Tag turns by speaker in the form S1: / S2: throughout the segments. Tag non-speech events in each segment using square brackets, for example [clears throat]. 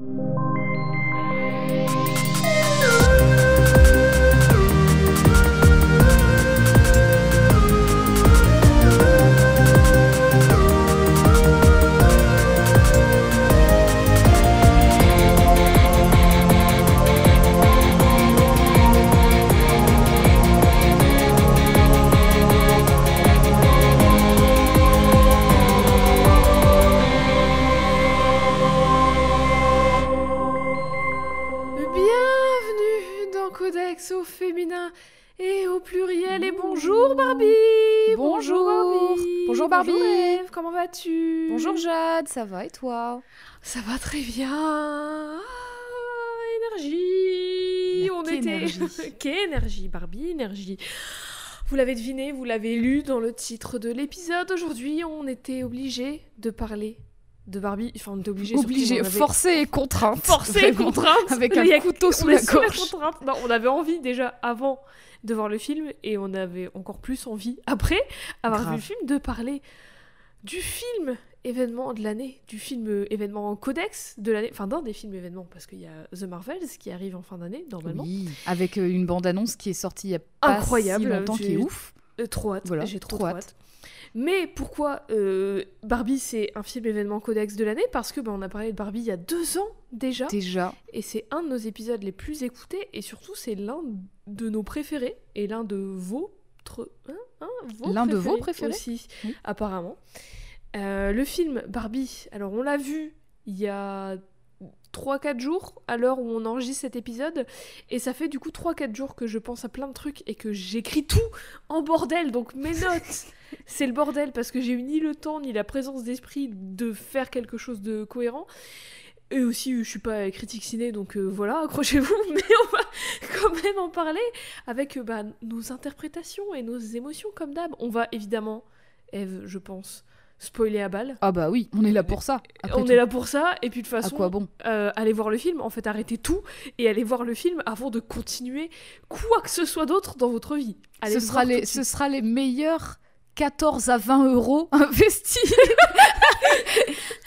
S1: you. Vas-tu?
S2: Bonjour Jade, ça va et toi?
S1: Ça va très bien Ah, Énergie
S2: Mais
S1: On
S2: quelle
S1: était...
S2: énergie. [laughs]
S1: Quelle énergie Barbie, énergie vous l'avez deviné, vous l'avez lu dans le titre de l'épisode. Aujourd'hui, on était obligé de parler de Barbie. Enfin, on était obligé.
S2: Obligé, forcé et contrainte.
S1: forcé et contrainte.
S2: Avec
S1: a-
S2: un couteau
S1: on
S2: sous
S1: est
S2: la gorge.
S1: Non, on avait envie déjà avant de voir le film et on avait encore plus envie après avoir
S2: Grave.
S1: vu le film de parler du film événement de l'année, du film euh, événement codex de l'année, enfin d'un des films événements parce qu'il y a The Marvels qui arrive en fin d'année normalement.
S2: Oui, avec euh, une bande-annonce qui est sortie il y a pas
S1: Incroyable,
S2: si longtemps, qui est ouf.
S1: Euh, trop hâte,
S2: Voilà,
S1: j'ai trop,
S2: trop
S1: trop
S2: hâte.
S1: hâte. Mais pourquoi euh, Barbie c'est un film événement codex de l'année? Parce que bah, on a parlé de Barbie il y a deux ans déjà.
S2: Déjà,
S1: Et c'est un de nos épisodes les plus écoutés et surtout c'est l'un de nos préférés et l'un de vos hein, hein,
S2: L'un de vos préférés
S1: aussi
S2: Oui.
S1: apparemment. Euh, le film Barbie, alors on l'a vu il y a 3-4 jours à l'heure où on enregistre cet épisode et ça fait du coup 3-4 jours que je pense à plein de trucs et que j'écris tout en bordel donc mes [laughs] notes c'est le bordel parce que j'ai eu ni le temps ni la présence d'esprit de faire quelque chose de cohérent et aussi, je suis pas critique ciné, donc euh, voilà, [laughs] accrochez-vous, [laughs] mais on va quand même en parler avec euh, bah, nos interprétations et nos émotions comme d'hab. On va évidemment, Eve, je pense, spoiler à balle.
S2: ah bah oui, on est là pour ça.
S1: on
S2: tout.
S1: est là pour ça, et puis de toute
S2: À
S1: façon,
S2: quoi bon?
S1: euh, allez voir le film, en fait, arrêtez tout et allez voir le film avant de continuer quoi que ce soit d'autre dans votre vie. Allez
S2: ce sera, les, ce sera les meilleurs 14 à 20 euros investis. [laughs]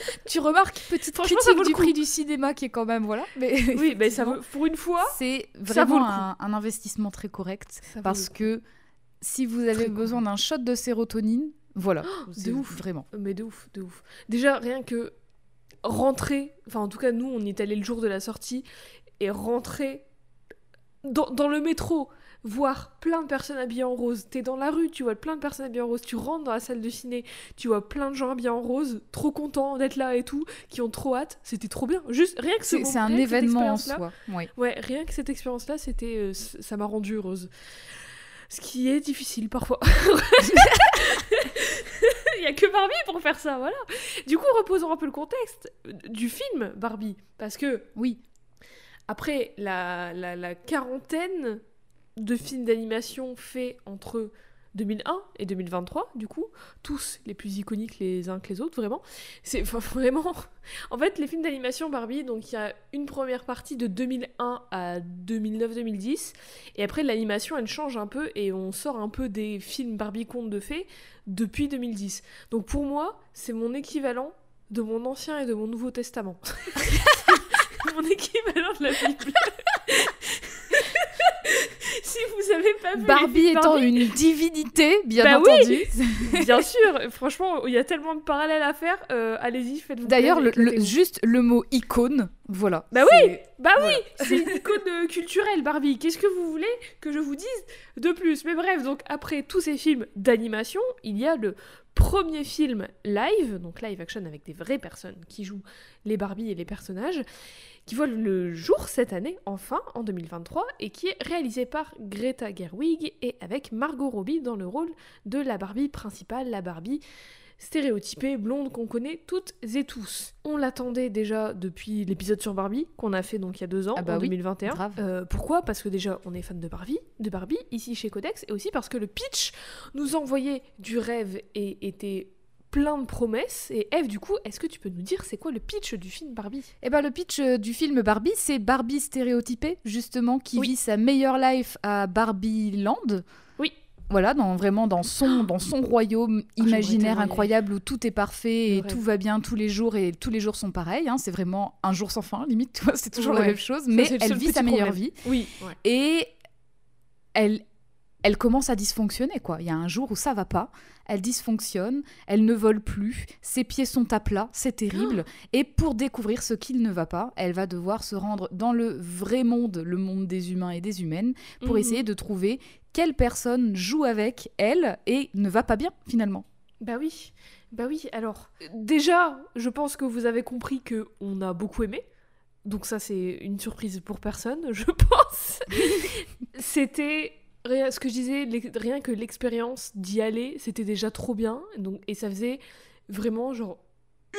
S2: [laughs] tu remarques, petite critique du prix du cinéma qui est quand même, voilà. Mais
S1: Oui, mais [laughs] ça vaut, pour une fois,
S2: C'est vraiment un, un investissement très correct.
S1: ça
S2: Parce que si vous avez
S1: Très
S2: besoin d'un shot de sérotonine, voilà. c'est
S1: ouf.
S2: Vraiment.
S1: Mais de ouf, de ouf. Déjà, rien que rentrer, enfin en tout cas nous, on est allé le jour de la sortie, et rentrer dans, dans le métro, voir plein de personnes habillées en rose. T'es dans la rue, tu vois plein de personnes habillées en rose, tu rentres dans la salle de ciné, tu vois plein de gens habillés en rose, trop contents d'être là et tout, qui ont trop hâte, c'était trop bien. Juste, rien que ce
S2: C'est un événement en soi. Oui.
S1: Ouais, rien que cette expérience-là, c'était, euh, ça m'a rendue heureuse. Ce qui est difficile parfois. [laughs] Il y a que Barbie pour faire ça, voilà. Du coup, reposons un peu le contexte euh, du film Barbie, parce que
S2: Oui.
S1: après la, la, la quarantaine de films d'animation faits entre 2001 et 2023, du coup, tous les plus iconiques les uns que les autres, vraiment. C'est [laughs] vraiment. En fait, les films d'animation Barbie, donc il y a une première partie de 2001 à 2009-2010, et après l'animation elle change un peu et on sort un peu des films Barbie contes de fées depuis 2010. Donc pour moi, c'est mon équivalent de mon Ancien et de mon Nouveau Testament. [laughs] mon équivalent de la Bible. [laughs] [laughs] si vous avez pas vu
S2: Barbie étant
S1: Barbie,
S2: une divinité, bien
S1: Bah oui.
S2: entendu. [laughs]
S1: Bien sûr, franchement, il y a tellement de parallèles à faire. euh, Allez-y, faites-vous
S2: D'ailleurs, le, le- juste le mot icône, voilà.
S1: Bah
S2: C'est-
S1: Bah
S2: Voilà.
S1: oui, c'est une [laughs] icône euh, culturelle, Barbie. Qu'est-ce que vous voulez que je vous dise de plus? Mais bref, donc après tous ces films d'animation, il y a le premier film live, donc live action avec des vraies personnes qui jouent les Barbie et les personnages, qui voit le jour cette année, enfin, en 2023, et qui est réalisé par Greta Gerwig et avec Margot Robbie dans le rôle de la Barbie principale, la Barbie stéréotypée, blonde qu'on connaît toutes et tous. On l'attendait déjà depuis l'épisode sur Barbie qu'on a fait donc il y a deux ans,
S2: Ah bah
S1: en
S2: oui,
S1: 2021.
S2: grave.
S1: Euh, pourquoi? Parce que déjà on est fan de Barbie, de Barbie ici chez Codex, et aussi parce que le pitch nous envoyait du rêve et était plein de promesses. Et Eve, du coup, est-ce que tu peux nous dire c'est quoi le pitch du film Barbie?
S2: Eh ben, le pitch euh, du film Barbie, c'est Barbie stéréotypée, justement, qui
S1: Oui.
S2: vit sa meilleure life à Barbie Land.
S1: Oui.
S2: voilà, dans, vraiment dans son, dans son royaume imaginaire
S1: tellement y
S2: incroyable où tout est parfait et tout va bien tous les jours et tous les jours sont pareils. hein. c'est vraiment un jour sans fin, limite, c'est toujours la même chose, mais elle vit sa meilleure
S1: problème.
S2: vie
S1: Oui, ouais.
S2: et elle, elle commence à dysfonctionner, quoi. Il y a un jour où ça va pas, elle dysfonctionne, elle ne vole plus, ses pieds sont à plat, c'est terrible. Et pour découvrir ce qu'il ne va pas, elle va devoir se rendre dans le vrai monde, le monde des humains et des humaines, pour
S1: Mhm.
S2: essayer de trouver quelle personne joue avec elle et ne va pas bien, finalement.
S1: Bah oui, bah oui. Alors, déjà, je pense que vous avez compris que on a beaucoup aimé. Donc ça, c'est une surprise pour personne, [laughs] je pense. [laughs] c'était rien- ce que je disais, rien que l'expérience d'y aller, c'était déjà trop bien. Donc et ça faisait vraiment genre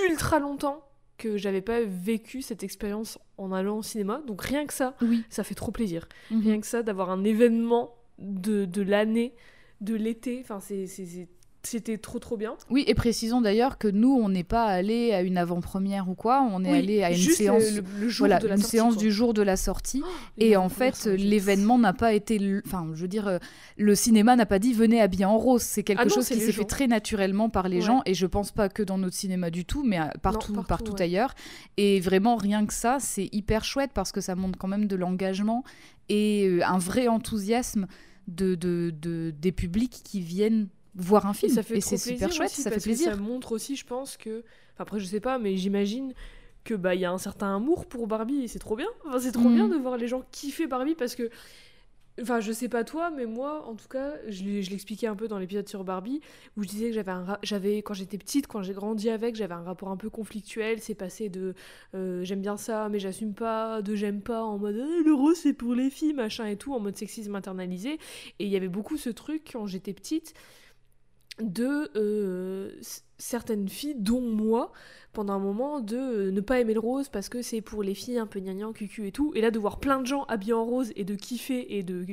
S1: ultra longtemps que j'avais pas vécu cette expérience en allant au cinéma. Donc rien que ça,
S2: Oui.
S1: ça fait trop plaisir.
S2: Mhm.
S1: Rien que ça, d'avoir un événement de, de l'année, de l'été. Enfin, c'est- c'était trop trop bien.
S2: Oui, et précisons d'ailleurs que nous, on n'est pas allé à une avant-première ou quoi, on est
S1: Oui,
S2: allé à une séance,
S1: le, le jour
S2: voilà,
S1: de la
S2: une
S1: sortie,
S2: séance
S1: quoi.
S2: du jour de la sortie.
S1: Les
S2: Et en fait, l'événement n'a pas été. l- Enfin, je veux dire, euh, le cinéma n'a pas dit venez habillé en rose. C'est quelque
S1: Ah non,
S2: chose qui s'est fait très naturellement par les
S1: Ouais.
S2: gens. Et je pense pas que dans notre cinéma du tout, mais euh, partout,
S1: partout,
S2: partout,
S1: ouais.
S2: ailleurs. Et vraiment, rien que ça, c'est hyper chouette parce que ça montre quand même de l'engagement et euh, un vrai enthousiasme de, de, de- des publics qui viennent voir un
S1: Et
S2: film.
S1: ça fait
S2: Et c'est super chouette,
S1: aussi,
S2: ça fait plaisir.
S1: Ça montre aussi, je pense que. Enfin, après, je sais pas, mais j'imagine que bah il y a un certain amour pour Barbie et c'est trop bien. Enfin, c'est trop
S2: Mhm.
S1: bien de voir les gens kiffer Barbie parce que. Enfin, je sais pas toi, mais moi, en tout cas, je l'expliquais un peu dans l'épisode sur Barbie, où je disais que j'avais, un j'avais quand j'étais petite, quand j'ai grandi avec, j'avais un rapport un peu conflictuel. C'est passé de euh, j'aime bien ça, mais j'assume pas, de j'aime pas, en mode Eh, le rose c'est pour les filles, machin et tout, en mode sexisme internalisé. Et il y avait beaucoup ce truc quand j'étais petite de euh, certaines filles, dont moi, pendant un moment, de euh, ne pas aimer le rose parce que c'est pour les filles un peu gnagnan, cucu et tout. Et là, de voir plein de gens habillés en rose et de kiffer et de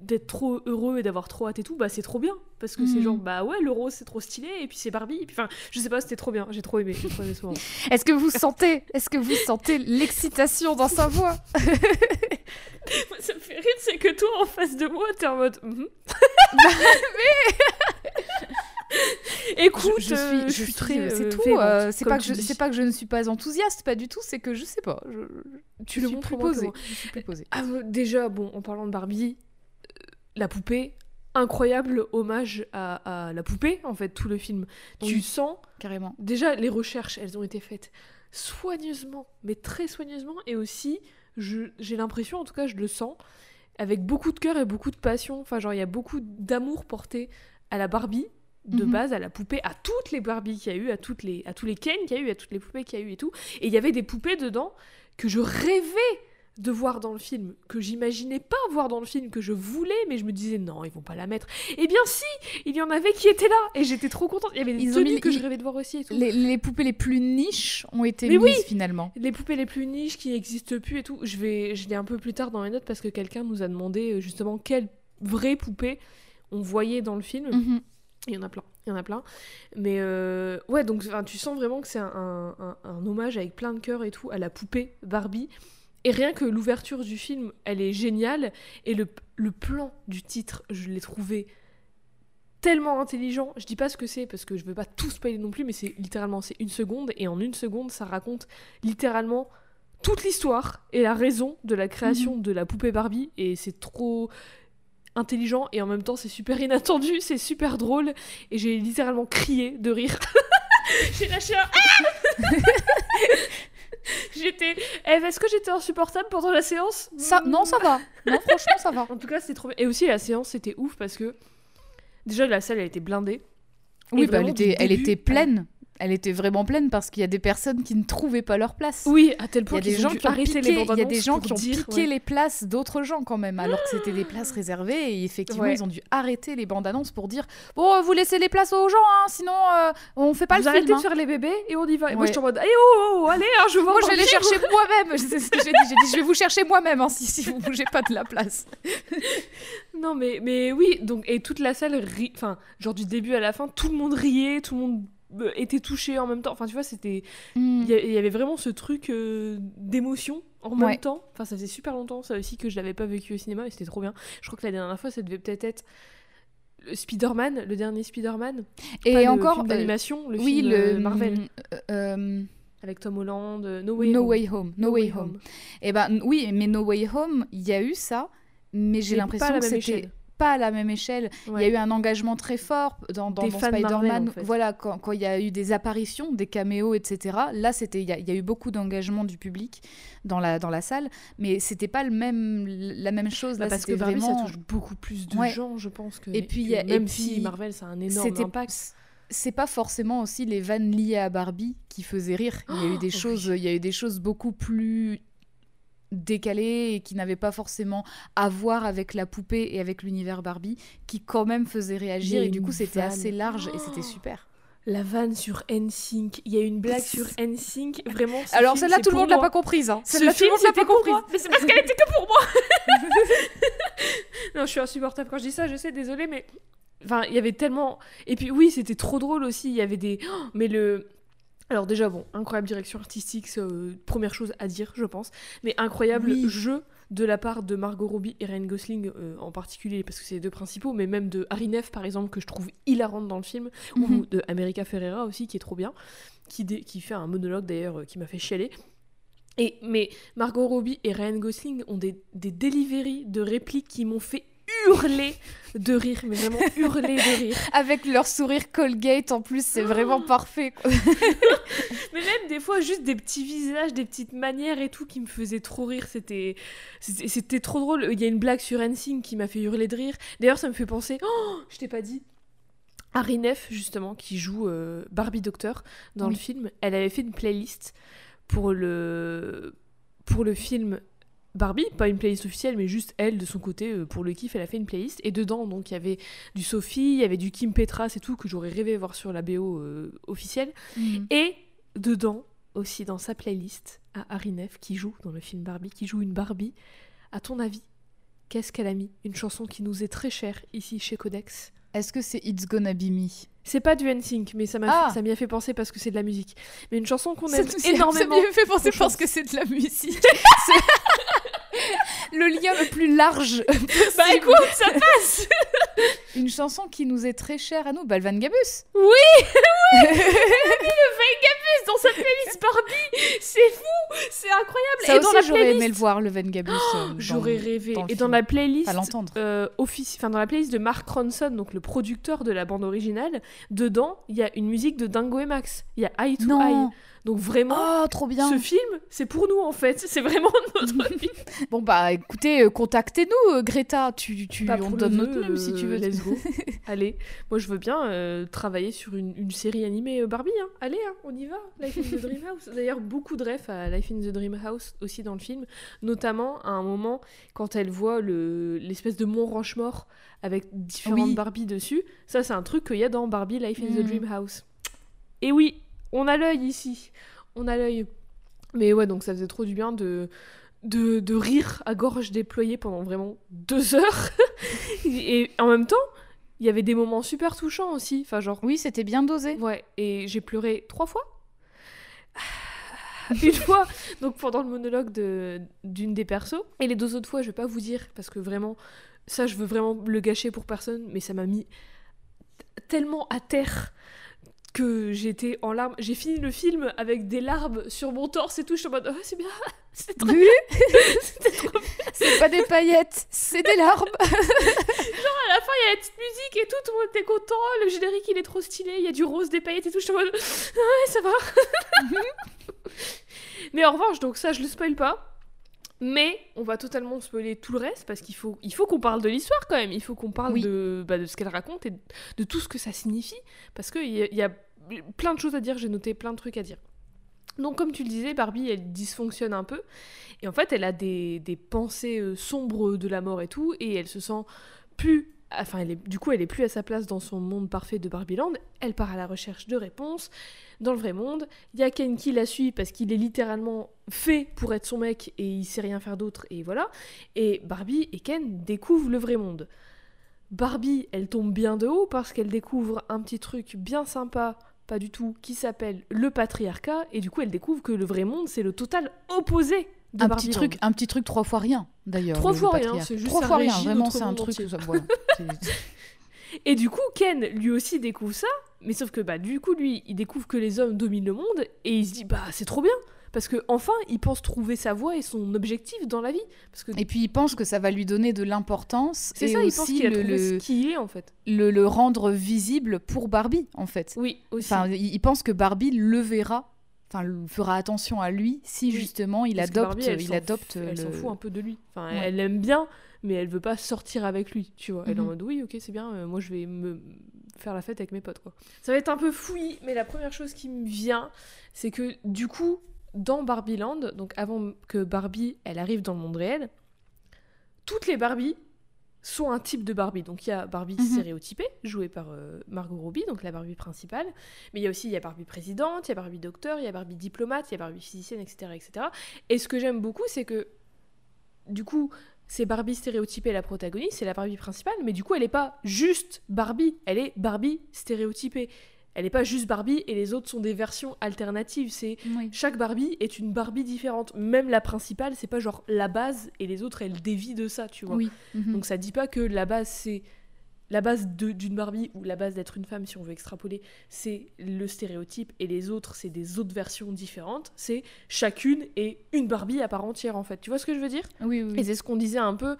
S1: d'être trop heureux et d'avoir trop hâte et tout, bah c'est trop bien. Parce que c'est
S2: Mhm.
S1: genre, bah ouais, le rose c'est trop stylé, et puis c'est Barbie. Et puis, enfin, je sais pas, c'était trop bien, j'ai trop aimé, j'ai trop aimé ce moment. [laughs]
S2: Est-ce que vous sentez, est-ce que vous sentez l'excitation dans sa voix? [laughs]
S1: Moi, ça me fait rire, c'est que toi en face de moi, t'es en mode. [laughs] mhm. [laughs] Écoute,
S2: je, je
S1: euh,
S2: suis, je suis
S1: très.
S2: c'est tout. euh, c'est pas que je, pas que je ne suis pas enthousiaste, pas du tout. C'est que je sais pas.
S1: Tu le montres
S2: plus
S1: moins que
S2: posée.
S1: moi.
S2: Je suis plus posée.
S1: Ah, euh, déjà, bon, en parlant de Barbie, euh, la poupée, incroyable hommage à, à la poupée, en fait, tout le film. Tu sens,
S2: Carrément.
S1: déjà, les recherches, elles ont été faites soigneusement, mais très soigneusement, et aussi, j'ai l'impression, en tout cas, je le sens, avec beaucoup de cœur et beaucoup de passion. Enfin, genre, il y a beaucoup d'amour porté à la Barbie. De
S2: Mhm.
S1: base, à la poupée, à toutes les Barbies qu'il y a eu, à, toutes les, à tous les Ken qu'il y a eu, à toutes les poupées qu'il y a eu et tout. Et il y avait des poupées dedans que je rêvais de voir dans le film, que j'imaginais pas voir dans le film, que je voulais, mais je me disais non, ils vont pas la mettre. Eh bien si, il y en avait qui étaient là, et j'étais trop contente. Il y avait des
S2: Ils
S1: tenues
S2: mis-
S1: que je rêvais de voir aussi et tout.
S2: Les, les poupées les plus niches ont été
S1: Mais
S2: mises
S1: oui
S2: finalement.
S1: Les poupées les plus niches qui n'existent plus et tout. Je vais, je l'ai un peu plus tard dans les notes parce que quelqu'un nous a demandé euh, justement quelles vraies poupées on voyait dans le film.
S2: Mhm.
S1: Il y en a plein, il y en a plein. Mais euh, ouais, donc tu sens vraiment que c'est un, un- un hommage avec plein de cœur et tout à la poupée Barbie. Et rien que l'ouverture du film, elle est géniale. Et le, le plan du titre, je l'ai trouvé tellement intelligent. Je dis pas ce que c'est parce que je veux pas tout spoiler non plus, mais c'est littéralement c'est une seconde. Et en une seconde, ça raconte littéralement toute l'histoire et la raison de la création de la poupée Barbie. Et c'est trop intelligent et en même temps c'est super inattendu, [laughs] c'est super drôle et j'ai littéralement crié de rire. [laughs] j'ai lâché un Ah [laughs] J'étais Eve, est-ce que j'étais insupportable pendant la séance?
S2: Ça, non, ça va. Non, franchement, ça va.
S1: En tout cas, c'était trop bien. Et aussi la séance c'était ouf parce que déjà la salle elle était blindée.
S2: Oui, bah, elle était, elle était pleine. Elle était vraiment pleine parce qu'il y a des personnes qui ne trouvaient pas leur place.
S1: Oui, à tel
S2: Il y
S1: point
S2: a des gens qui ont piqué,
S1: les
S2: il y a des gens qui ont
S1: dire,
S2: piqué
S1: ouais.
S2: les places d'autres gens quand même, alors que c'était des places réservées et effectivement
S1: Ouais.
S2: ils ont dû arrêter les bandes annonces pour dire bon euh, vous laissez les places aux gens hein, sinon euh, on fait pas
S1: Vous
S2: le
S1: arrêtez
S2: film.
S1: de
S2: hein.
S1: faire les bébés et on y va. Et moi je suis en mode, allez oh, oh, allez, hein, je voir
S2: Moi je vais les chercher [laughs] moi-même. C'est ce que j'ai dit. J'ai dit je vais vous chercher moi-même hein, si, si vous bougez pas de la place. [laughs]
S1: Non, mais, mais oui, donc, et toute la salle, ri... enfin, genre du début à la fin, tout le monde riait, tout le monde était touché en même temps. Enfin, tu vois, c'était.
S2: Hmm.
S1: Il y, avait vraiment ce truc euh, d'émotion en
S2: Ouais.
S1: même temps. Enfin, ça faisait super longtemps, ça aussi, que je l'avais pas vécu au cinéma et c'était trop bien. Je crois que la dernière fois, ça devait peut-être être Spider-Man, le dernier Spider-Man.
S2: Et
S1: Pas le
S2: encore,
S1: film
S2: euh,
S1: le
S2: oui,
S1: film
S2: le
S1: euh, Marvel.
S2: euh, euh,
S1: Avec Tom Holland, euh, No Way
S2: No
S1: Home.
S2: Way Home. No Way Home. Eh ben oui, mais No Way Home, il y a eu ça, mais j'ai l'impression que c'était. Pas à la même échelle. Il y a eu un engagement très fort dans, dans,
S1: Des
S2: dans Spider-Man.
S1: en fait.
S2: Voilà, quand, quand il y a eu des apparitions, des caméos, etc. Là, c'était il y, a- il y a eu beaucoup d'engagement du public dans la, dans la salle, mais c'était pas le même, la même chose.
S1: Bah,
S2: Là,
S1: parce que Barbie,
S2: vraiment.
S1: ça touche beaucoup plus de
S2: Ouais.
S1: gens, je pense. Que,
S2: Et puis,
S1: que
S2: il y a- et
S1: même si Marvel, ça a un énorme
S2: c'était
S1: impact.
S2: c'est pas forcément aussi les vannes liées à Barbie qui faisaient rire. Il y a eu des
S1: Oh,
S2: choses, il y a eu des choses beaucoup plus décalées et qui n'avaient pas forcément à voir avec la poupée et avec l'univers Barbie, qui quand même faisaient réagir et du coup c'était assez large et c'était
S1: Oh.
S2: super.
S1: La vanne sur NSYNC. Il y a une blague sur NSYNC. Vraiment. ce
S2: Alors
S1: film,
S2: celle-là tout le monde l'a pas comprise. Hein.
S1: Ce
S2: Celle-là tout
S1: film,
S2: le monde l'a pas comprise.
S1: moi. Mais c'est parce qu'elle était que pour moi. [laughs] non, je suis insupportable quand je dis ça. Je sais, désolée, mais enfin, il y avait tellement. Et puis oui, c'était trop drôle aussi. Il y avait des. Oh, mais le. Alors déjà bon, incroyable direction artistique, c'est euh, première chose à dire, je pense. Mais incroyable
S2: Oui.
S1: jeu de la part de Margot Robbie et Ryan Gosling euh, en particulier parce que c'est les deux principaux, mais même de Harry Neff par exemple que je trouve hilarante dans le film,
S2: Mhm.
S1: ou de America Ferrera aussi qui est trop bien, qui fait un monologue d'ailleurs euh, qui m'a fait chialer. Et, mais Margot Robbie et Ryan Gosling ont des, des deliveries de répliques qui m'ont fait hurler de rire, mais vraiment hurler de rire. [laughs]
S2: Avec leur sourire Colgate en plus, c'est vraiment parfait. quoi. [laughs]
S1: Mais même des fois, juste des petits visages, des petites manières et tout qui me faisaient trop rire. C'était, c'était, trop drôle. Il y a une blague sur NSYNC qui m'a fait hurler de rire. D'ailleurs, ça me fait penser. Oh, je t'ai pas dit. Harry Neff, justement, qui joue euh, Barbie Doctor dans
S2: Oui.
S1: le film, elle avait fait une playlist pour le, pour le film Barbie, pas une playlist officielle, mais juste elle, de son côté, euh, pour le kiff, elle a fait une playlist. Et dedans, donc, il y avait du Sophie, il y avait du Kim Petras et tout, que j'aurais rêvé voir sur la BO euh, officielle.
S2: Mhm.
S1: Et dedans, aussi dans sa playlist, à Harry Neff, qui joue dans le film Barbie, qui joue une Barbie. À ton avis, qu'est-ce qu'elle a mis? Une chanson qui nous est très chère ici chez Codex.
S2: Est-ce que c'est It's Gonna Be Me?
S1: C'est pas du NSYNC, mais ça m'a
S2: Ah.
S1: fait- fait penser parce que c'est de la musique. Mais une chanson qu'on aime énormément.
S2: Ça me fait penser parce que c'est de la musique. [laughs] [laughs] Le lien le plus large. [laughs]
S1: Bah écoute, ça passe [laughs]
S2: Une chanson qui nous est très chère à nous, Balvan Gabus. [laughs]
S1: dans sa playlist Barbie C'est fou C'est incroyable
S2: Ça
S1: Et
S2: aussi, j'aurais
S1: playlist...
S2: aimé le voir, le Van Gabus. euh, dans-
S1: J'aurais rêvé.
S2: dans le
S1: Et dans la playlist, euh, offici- enfin, dans la playlist de Mark Ronson, donc le producteur de la bande originale, dedans, il y a une musique de Dingo et Max. Il y a Eye to Eye. Donc vraiment,
S2: Oh, trop bien.
S1: ce film, c'est pour nous en fait. C'est vraiment [laughs] notre [laughs] film.
S2: Bon, bah écoutez, euh, contactez-nous, euh, Greta. Tu, tu,
S1: Pas
S2: on donne notre numéro si tu
S1: euh,
S2: veux.
S1: Let's go. [laughs] Allez, moi je veux bien euh, travailler sur une, une série animée Barbie. hein. Allez, hein, on y va. Life in the Dream House. D'ailleurs, beaucoup de refs à Life in the Dream House aussi dans le film. Notamment à un moment quand elle voit le- l'espèce de mont Rochemort avec différentes
S2: Oui.
S1: Barbies dessus. Ça, c'est un truc qu'il y a dans Barbie Life in the
S2: Mm.
S1: Dream House. Et oui, on a l'œil ici. On a l'œil. Mais ouais, donc ça faisait trop du bien de, de, de rire à gorge déployée pendant vraiment deux heures. [laughs] et en même temps, il y avait des moments super touchants aussi. Enfin, genre,
S2: Oui, c'était bien dosé.
S1: ouais, et j'ai pleuré trois fois. [laughs] Une fois, donc pendant le monologue de- d'une des persos, et les deux autres fois, je vais pas vous dire, parce que vraiment, ça, je veux vraiment le gâcher pour personne, mais ça m'a mis tellement à terre que j'étais en larmes. J'ai fini le film avec des larmes sur mon torse et tout. Je suis en mode, oh, c'est bien, [laughs] c'est trop
S2: Oui, [laughs]
S1: trop
S2: c'est pas des paillettes, c'est des larmes. [laughs]
S1: À la fin, il y a la petite musique et tout, tout le monde était content. Le générique, il est trop stylé. Il y a du rose, des paillettes et tout. Je suis en mode, ouais, ça va. Mais en revanche, donc ça, je le spoil pas. Mais on va totalement spoiler tout le reste parce qu'il faut, il faut qu'on parle de l'histoire quand même. Il faut qu'on parle
S2: Oui.
S1: de, bah, de ce qu'elle raconte et de tout ce que ça signifie. Parce qu'il y, y a plein de choses à dire. J'ai noté plein de trucs à dire. Donc, comme tu le disais, Barbie, elle dysfonctionne un peu. Et en fait, elle a des, des pensées euh, sombres de la mort et tout. Et elle se sent plus. Enfin, du coup, elle est plus à sa place dans son monde parfait de Barbieland. Elle part à la recherche de réponses dans le vrai monde. Il y a Ken qui la suit parce qu'il est littéralement fait pour être son mec et il sait rien faire d'autre. Et voilà. Et Barbie et Ken découvrent le vrai monde. Barbie, elle tombe bien de haut parce qu'elle découvre un petit truc bien sympa, pas du tout, qui s'appelle le patriarcat. Et du coup, elle découvre que le vrai monde, c'est le total opposé de
S2: Un petit truc, un petit truc trois fois rien d'ailleurs.
S1: Trois fois rien, c'est juste
S2: trois fois rien. Vraiment, c'est un truc. ça- voilà. [laughs]
S1: Et du coup, Ken, lui aussi, découvre ça. Mais sauf que, bah, du coup, lui, il découvre que les hommes dominent le monde. Et il se dit, bah, c'est trop bien. Parce que enfin, il pense trouver sa voie et son objectif dans la vie. Parce que
S2: Et puis il pense que ça va lui donner de l'importance
S1: c'est ça, il pense
S2: aussi
S1: qu'il
S2: le, le,
S1: ce qui est en fait.
S2: le- le rendre visible pour Barbie en fait.
S1: Oui, aussi.
S2: Enfin, il pense que Barbie le verra, enfin fera attention à lui si justement il
S1: Parce
S2: adopte,
S1: Barbie, elle
S2: il
S1: s'en
S2: adopte
S1: f- Elle s'en
S2: le-
S1: fout un peu de lui. Enfin,
S2: Ouais.
S1: elle aime bien, mais elle veut pas sortir avec lui, tu vois. Elle est en
S2: Mhm.
S1: mode oui, ok, c'est bien, euh, moi je vais me faire la fête avec mes potes, quoi. Ça va être un peu fouillis, mais la première chose qui me vient, c'est que du coup, dans Barbie Land, donc avant que Barbie, elle arrive dans le monde réel, toutes les Barbies sont un type de Barbie. Donc il y a Barbie
S2: Mhm.
S1: stéréotypée, jouée par euh, Margot Robbie, donc la Barbie principale. Mais il y a aussi il y a Barbie présidente, il y a Barbie docteur, il y a Barbie diplomate, il y a Barbie physicienne, etc. etc. Et ce que j'aime beaucoup, c'est que du coup, c'est Barbie stéréotypée la protagoniste, c'est la Barbie principale, mais du coup, elle n'est pas juste Barbie, elle est Barbie stéréotypée. Elle n'est pas juste Barbie et les autres sont des versions alternatives. C'est
S2: Oui.
S1: chaque Barbie est une Barbie différente. Même la principale, c'est pas genre la base et les autres elles dévient de ça, tu vois.
S2: Oui. Mhm.
S1: Donc ça dit pas que la base c'est la base d'une Barbie ou la base d'être une femme si on veut extrapoler, c'est le stéréotype et les autres c'est des autres versions différentes. C'est chacune est une Barbie à part entière en fait. Tu vois ce que je veux dire?
S2: Oui, oui, oui.
S1: Et c'est ce qu'on disait un peu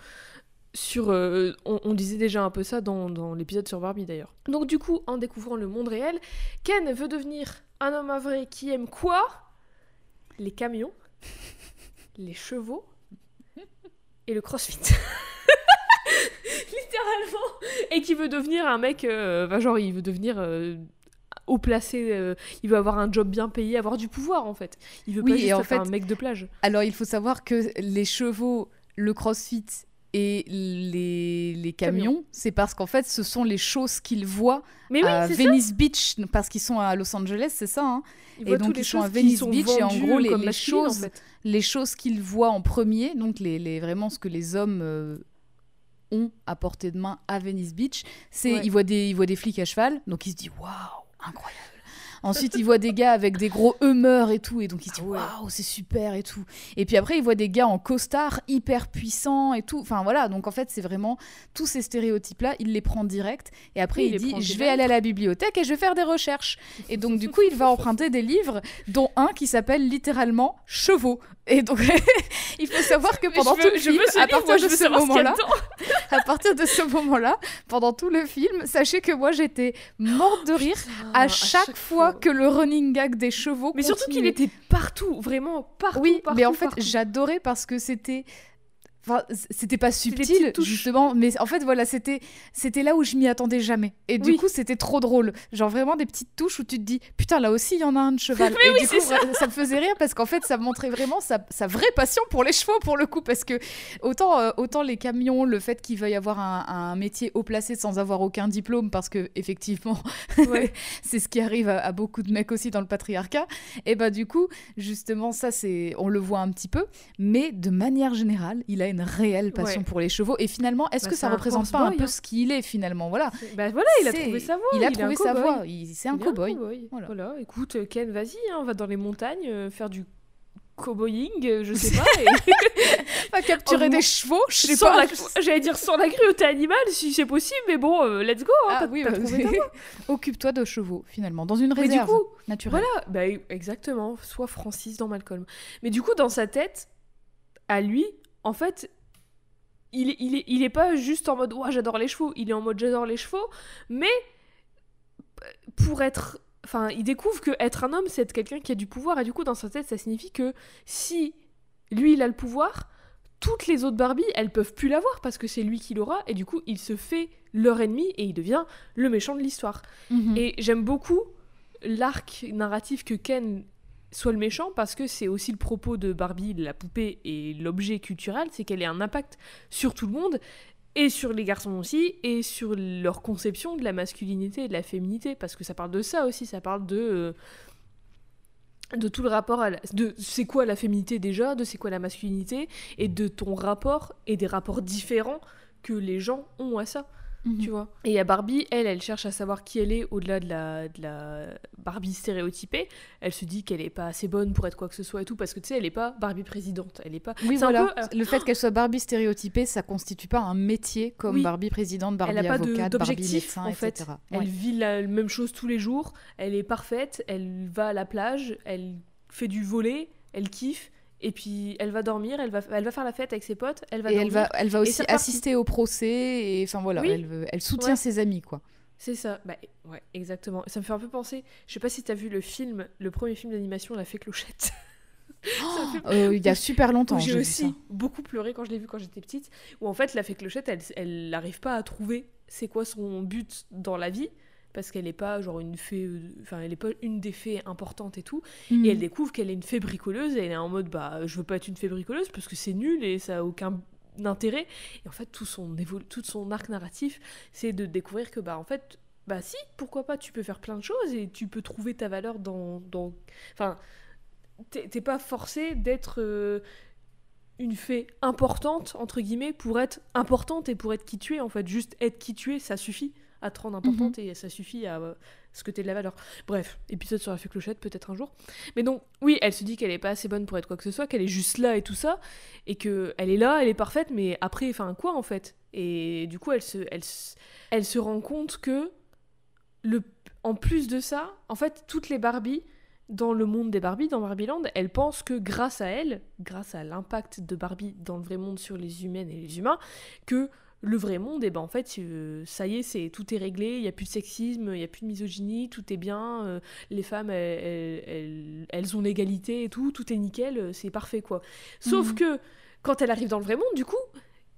S1: sur. euh, on, on disait déjà un peu ça dans, dans l'épisode sur Barbie d'ailleurs. Donc, du coup, en découvrant le monde réel, Ken veut devenir un homme à vrai qui aime quoi? Les camions, [laughs] les chevaux et le crossfit. [laughs] Littéralement Et qui veut devenir un mec. euh, genre, il veut devenir. euh, haut placé, euh, il veut avoir un job bien payé, avoir du pouvoir en fait. Il veut
S2: Oui,
S1: pas juste
S2: en
S1: être
S2: fait-
S1: un mec de plage.
S2: Alors il faut savoir que les chevaux, le crossfit et les, les camions,
S1: Camions.
S2: c'est parce qu'en fait ce sont les choses qu'ils voient
S1: Mais oui,
S2: à
S1: ça.
S2: Venice Beach, parce qu'ils sont à Los Angeles, c'est ça. hein.
S1: Il
S2: Et donc, ils sont à Venice
S1: sont
S2: Beach, et en gros, les-
S1: en
S2: choses-
S1: fait.
S2: les choses qu'ils voient en premier, donc les, les- vraiment ce que les hommes euh, ont à portée de main à Venice Beach, c'est
S1: Ouais.
S2: ils, voient des, ils voient des flics à cheval, donc ils se disent waouh, incroyable. Ensuite, ils voient des gars avec des gros humeurs et tout, et donc ils se disent
S1: Ah
S2: waouh, c'est super et tout. Et puis après, ils voient des gars en costard hyper puissants et tout. Enfin voilà, donc en fait, c'est vraiment tous ces stéréotypes-là, il les prend direct. Et après,
S1: Oui, il
S2: il, dit je vais
S1: direct.
S2: aller à la bibliothèque et je vais faire des recherches. Et donc, du coup, il va [laughs] emprunter des livres, dont un qui s'appelle littéralement Chevaux. Et donc, [laughs] il faut savoir que pendant tout le film, à partir de ce moment-là, [laughs] à partir de ce moment-là, pendant tout le film, sachez que moi j'étais morte de rire
S1: Ah,
S2: à chaque, fois, que le running gag des chevaux
S1: Mais surtout qu'il était partout, vraiment partout.
S2: Oui,
S1: partout,
S2: mais en fait, j'adorais parce que c'était. Enfin, c'était pas subtil, justement, mais en fait, voilà, c'était c'était là où je m'y attendais jamais. Et du
S1: Oui.
S2: coup, c'était trop drôle. Genre vraiment des petites touches où tu te dis, putain, là aussi, il y en a un de cheval. [laughs]
S1: Mais
S2: et
S1: oui,
S2: du
S1: c'est
S2: coup, vra- ça. me faisait rire parce qu'en fait, ça montrait vraiment sa, sa vraie passion pour les chevaux, pour le coup. Parce que autant, euh, autant les camions, le fait qu'il veuille avoir un, un métier haut placé sans avoir aucun diplôme, parce que effectivement,
S1: Ouais. [laughs]
S2: c'est ce qui arrive à, à beaucoup de mecs aussi dans le patriarcat. Et bah du coup, justement, ça c'est, on le voit un petit peu, mais de manière générale, il a une réelle passion
S1: Ouais.
S2: pour les chevaux. Et finalement, est-ce
S1: Bah,
S2: que ça représente pas un peu
S1: hein.
S2: ce qu'il est finalement? Voilà.
S1: Bah voilà, il a trouvé sa voie.
S2: Il a trouvé sa voie. Il- C'est un cow-boy.
S1: cow-boy.
S2: Voilà.
S1: Voilà. écoute, Ken, vas-y, hein, on va dans les montagnes euh, faire du cowboying, euh, je sais [laughs] pas. et- [laughs]
S2: Pas capturer
S1: Oh,
S2: des chevaux, je sais
S1: sans
S2: pas.
S1: la- J'allais dire sans la cruauté animale, si c'est possible, mais bon, euh, let's go. hein,
S2: Ah oui, bah, [laughs] occupe-toi de chevaux finalement, dans une
S1: Mais du
S2: réserve
S1: coup,
S2: naturelle.
S1: Voilà, bah, exactement, soit Francis dans Malcolm. Mais du coup, dans sa tête, à lui, en fait, il est, il est, il est pas juste en mode j'adore les chevaux, il est en mode j'adore les chevaux, mais pour être. Enfin, il découvre que être un homme, c'est être quelqu'un qui a du pouvoir, et du coup, dans sa tête, ça signifie que si lui, il a le pouvoir, toutes les autres Barbie, elles peuvent plus l'avoir parce que c'est lui qui l'aura, et du coup, il se fait leur ennemi et il devient le méchant de l'histoire.
S2: Mhm.
S1: Et j'aime beaucoup l'arc narratif que Ken soit le méchant parce que c'est aussi le propos de Barbie, la poupée et l'objet culturel, c'est qu'elle ait un impact sur tout le monde et sur les garçons aussi et sur leur conception de la masculinité et de la féminité parce que ça parle de ça aussi, ça parle de euh, de tout le rapport à la- de c'est quoi la féminité déjà, de c'est quoi la masculinité et de ton rapport et des rapports différents que les gens ont à ça. Tu
S2: Mhm.
S1: vois. Et il y a Barbie, elle, elle cherche à savoir qui elle est au-delà de la, de la Barbie stéréotypée. Elle se dit qu'elle est pas assez bonne pour être quoi que ce soit et tout, parce que tu sais, elle est pas Barbie présidente. Elle est pas.
S2: Oui, voilà.
S1: peu, alors-
S2: Le fait [gasps] qu'elle soit Barbie stéréotypée, ça constitue pas un métier comme
S1: Oui.
S2: Barbie présidente, Barbie avocate, Barbie médecin,
S1: en fait.
S2: etc.
S1: Elle vit la même chose tous les jours. Elle est parfaite. Elle va à la plage. Elle fait du volet. Elle kiffe. Et puis elle va dormir. Elle va, elle va faire la fête avec ses potes. Elle va
S2: Et
S1: dormir.
S2: elle va, elle va aussi assister au procès et enfin voilà,
S1: Oui.
S2: elle, elle soutient
S1: Ouais.
S2: ses amis quoi.
S1: C'est ça. Bah, ouais, exactement. Ça me fait un peu penser. Je sais pas si t'as vu le film, le premier film d'animation, La Fée Clochette. [laughs] Fait-
S2: Euh, il y a super longtemps, j'ai
S1: aussi beaucoup pleuré quand je l'ai vu quand j'étais petite. Où en fait, la fée Clochette, elle, elle n'arrive pas à trouver c'est quoi son but dans la vie. Parce qu'elle n'est pas genre une fée, euh, enfin elle est pas une des fées importantes et tout.
S2: Mhm.
S1: Et elle découvre qu'elle est une fée bricoleuse et elle est en mode bah je veux pas être une fée bricoleuse parce que c'est nul et ça a aucun intérêt. Et en fait tout son évol- tout son arc narratif c'est de découvrir que bah en fait bah si pourquoi pas tu peux faire plein de choses et tu peux trouver ta valeur dans dans enfin t'es t'es pas forcé d'être euh, une fée importante entre guillemets pour être importante et pour être qui tu es en fait juste être qui tu es ça suffit à te rendre importante et ça suffit à euh, ce que de la valeur. Bref épisode sur la fée clochette peut-être un jour. Mais donc oui elle se dit qu'elle est pas assez bonne pour être quoi que ce soit qu'elle est juste là et tout ça et que elle est là elle est parfaite mais après enfin quoi en fait? Et du coup elle se elle, se- elle se rend compte que le en plus de ça en fait toutes les Barbies dans le monde des Barbies, dans Barbieland, elle pense que grâce à elle, grâce à l'impact de Barbie dans le vrai monde sur les humaines et les humains, que le vrai monde, et ben en fait, euh, ça y est, c'est tout est réglé, il y a plus de sexisme, il y a plus de misogynie, tout est bien, euh, les femmes, elles, elles- elles- elles ont l'égalité et tout, tout est nickel, euh, c'est parfait quoi. Sauf
S2: Mhm.
S1: que quand elle arrive dans le vrai monde, du coup,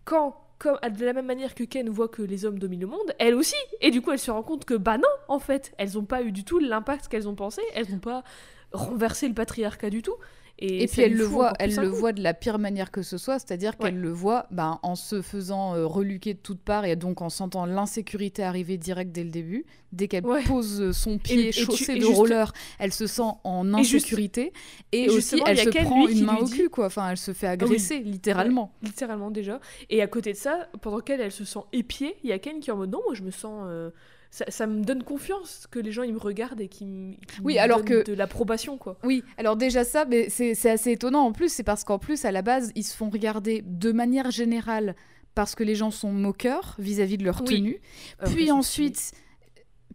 S1: quand comme, de la même manière que Ken voit que les hommes dominent le monde, elle aussi. Et du coup, elle se rend compte que, bah non, en fait, elles n'ont pas eu du tout l'impact qu'elles ont pensé. Elles n'ont pas renversé le patriarcat du tout. Et,
S2: puis elle le voit, elle le
S1: coup.
S2: voit de la pire manière que ce soit, c'est-à-dire
S1: Ouais.
S2: qu'elle le voit ben, en se faisant euh, reluquer de toutes parts et donc en sentant l'insécurité arriver direct dès le début. Dès qu'elle
S1: Ouais.
S2: pose euh, son pied
S1: et
S2: chaussé
S1: et
S2: de
S1: juste-
S2: roller, elle se sent en insécurité et, aussi elle se prend une main au
S1: dit-
S2: cul quoi. Enfin, elle se fait agresser littéralement.
S1: Littéralement déjà. Et à côté de ça, pendant qu'elle elle se sent épiée, il y a Ken qui est en mode non, moi je me sens. euh, ça, ça me donne confiance que les gens ils me regardent et qu'ils me qu'ils
S2: Oui,
S1: me
S2: alors
S1: donnent
S2: que-
S1: de l'approbation quoi.
S2: Oui, alors déjà ça, mais c'est assez étonnant en plus, c'est parce qu'en plus, à la base, ils se font regarder de manière générale parce que les gens sont moqueurs vis-à-vis de leur
S1: Oui.
S2: tenue.
S1: Euh,
S2: puis ensuite,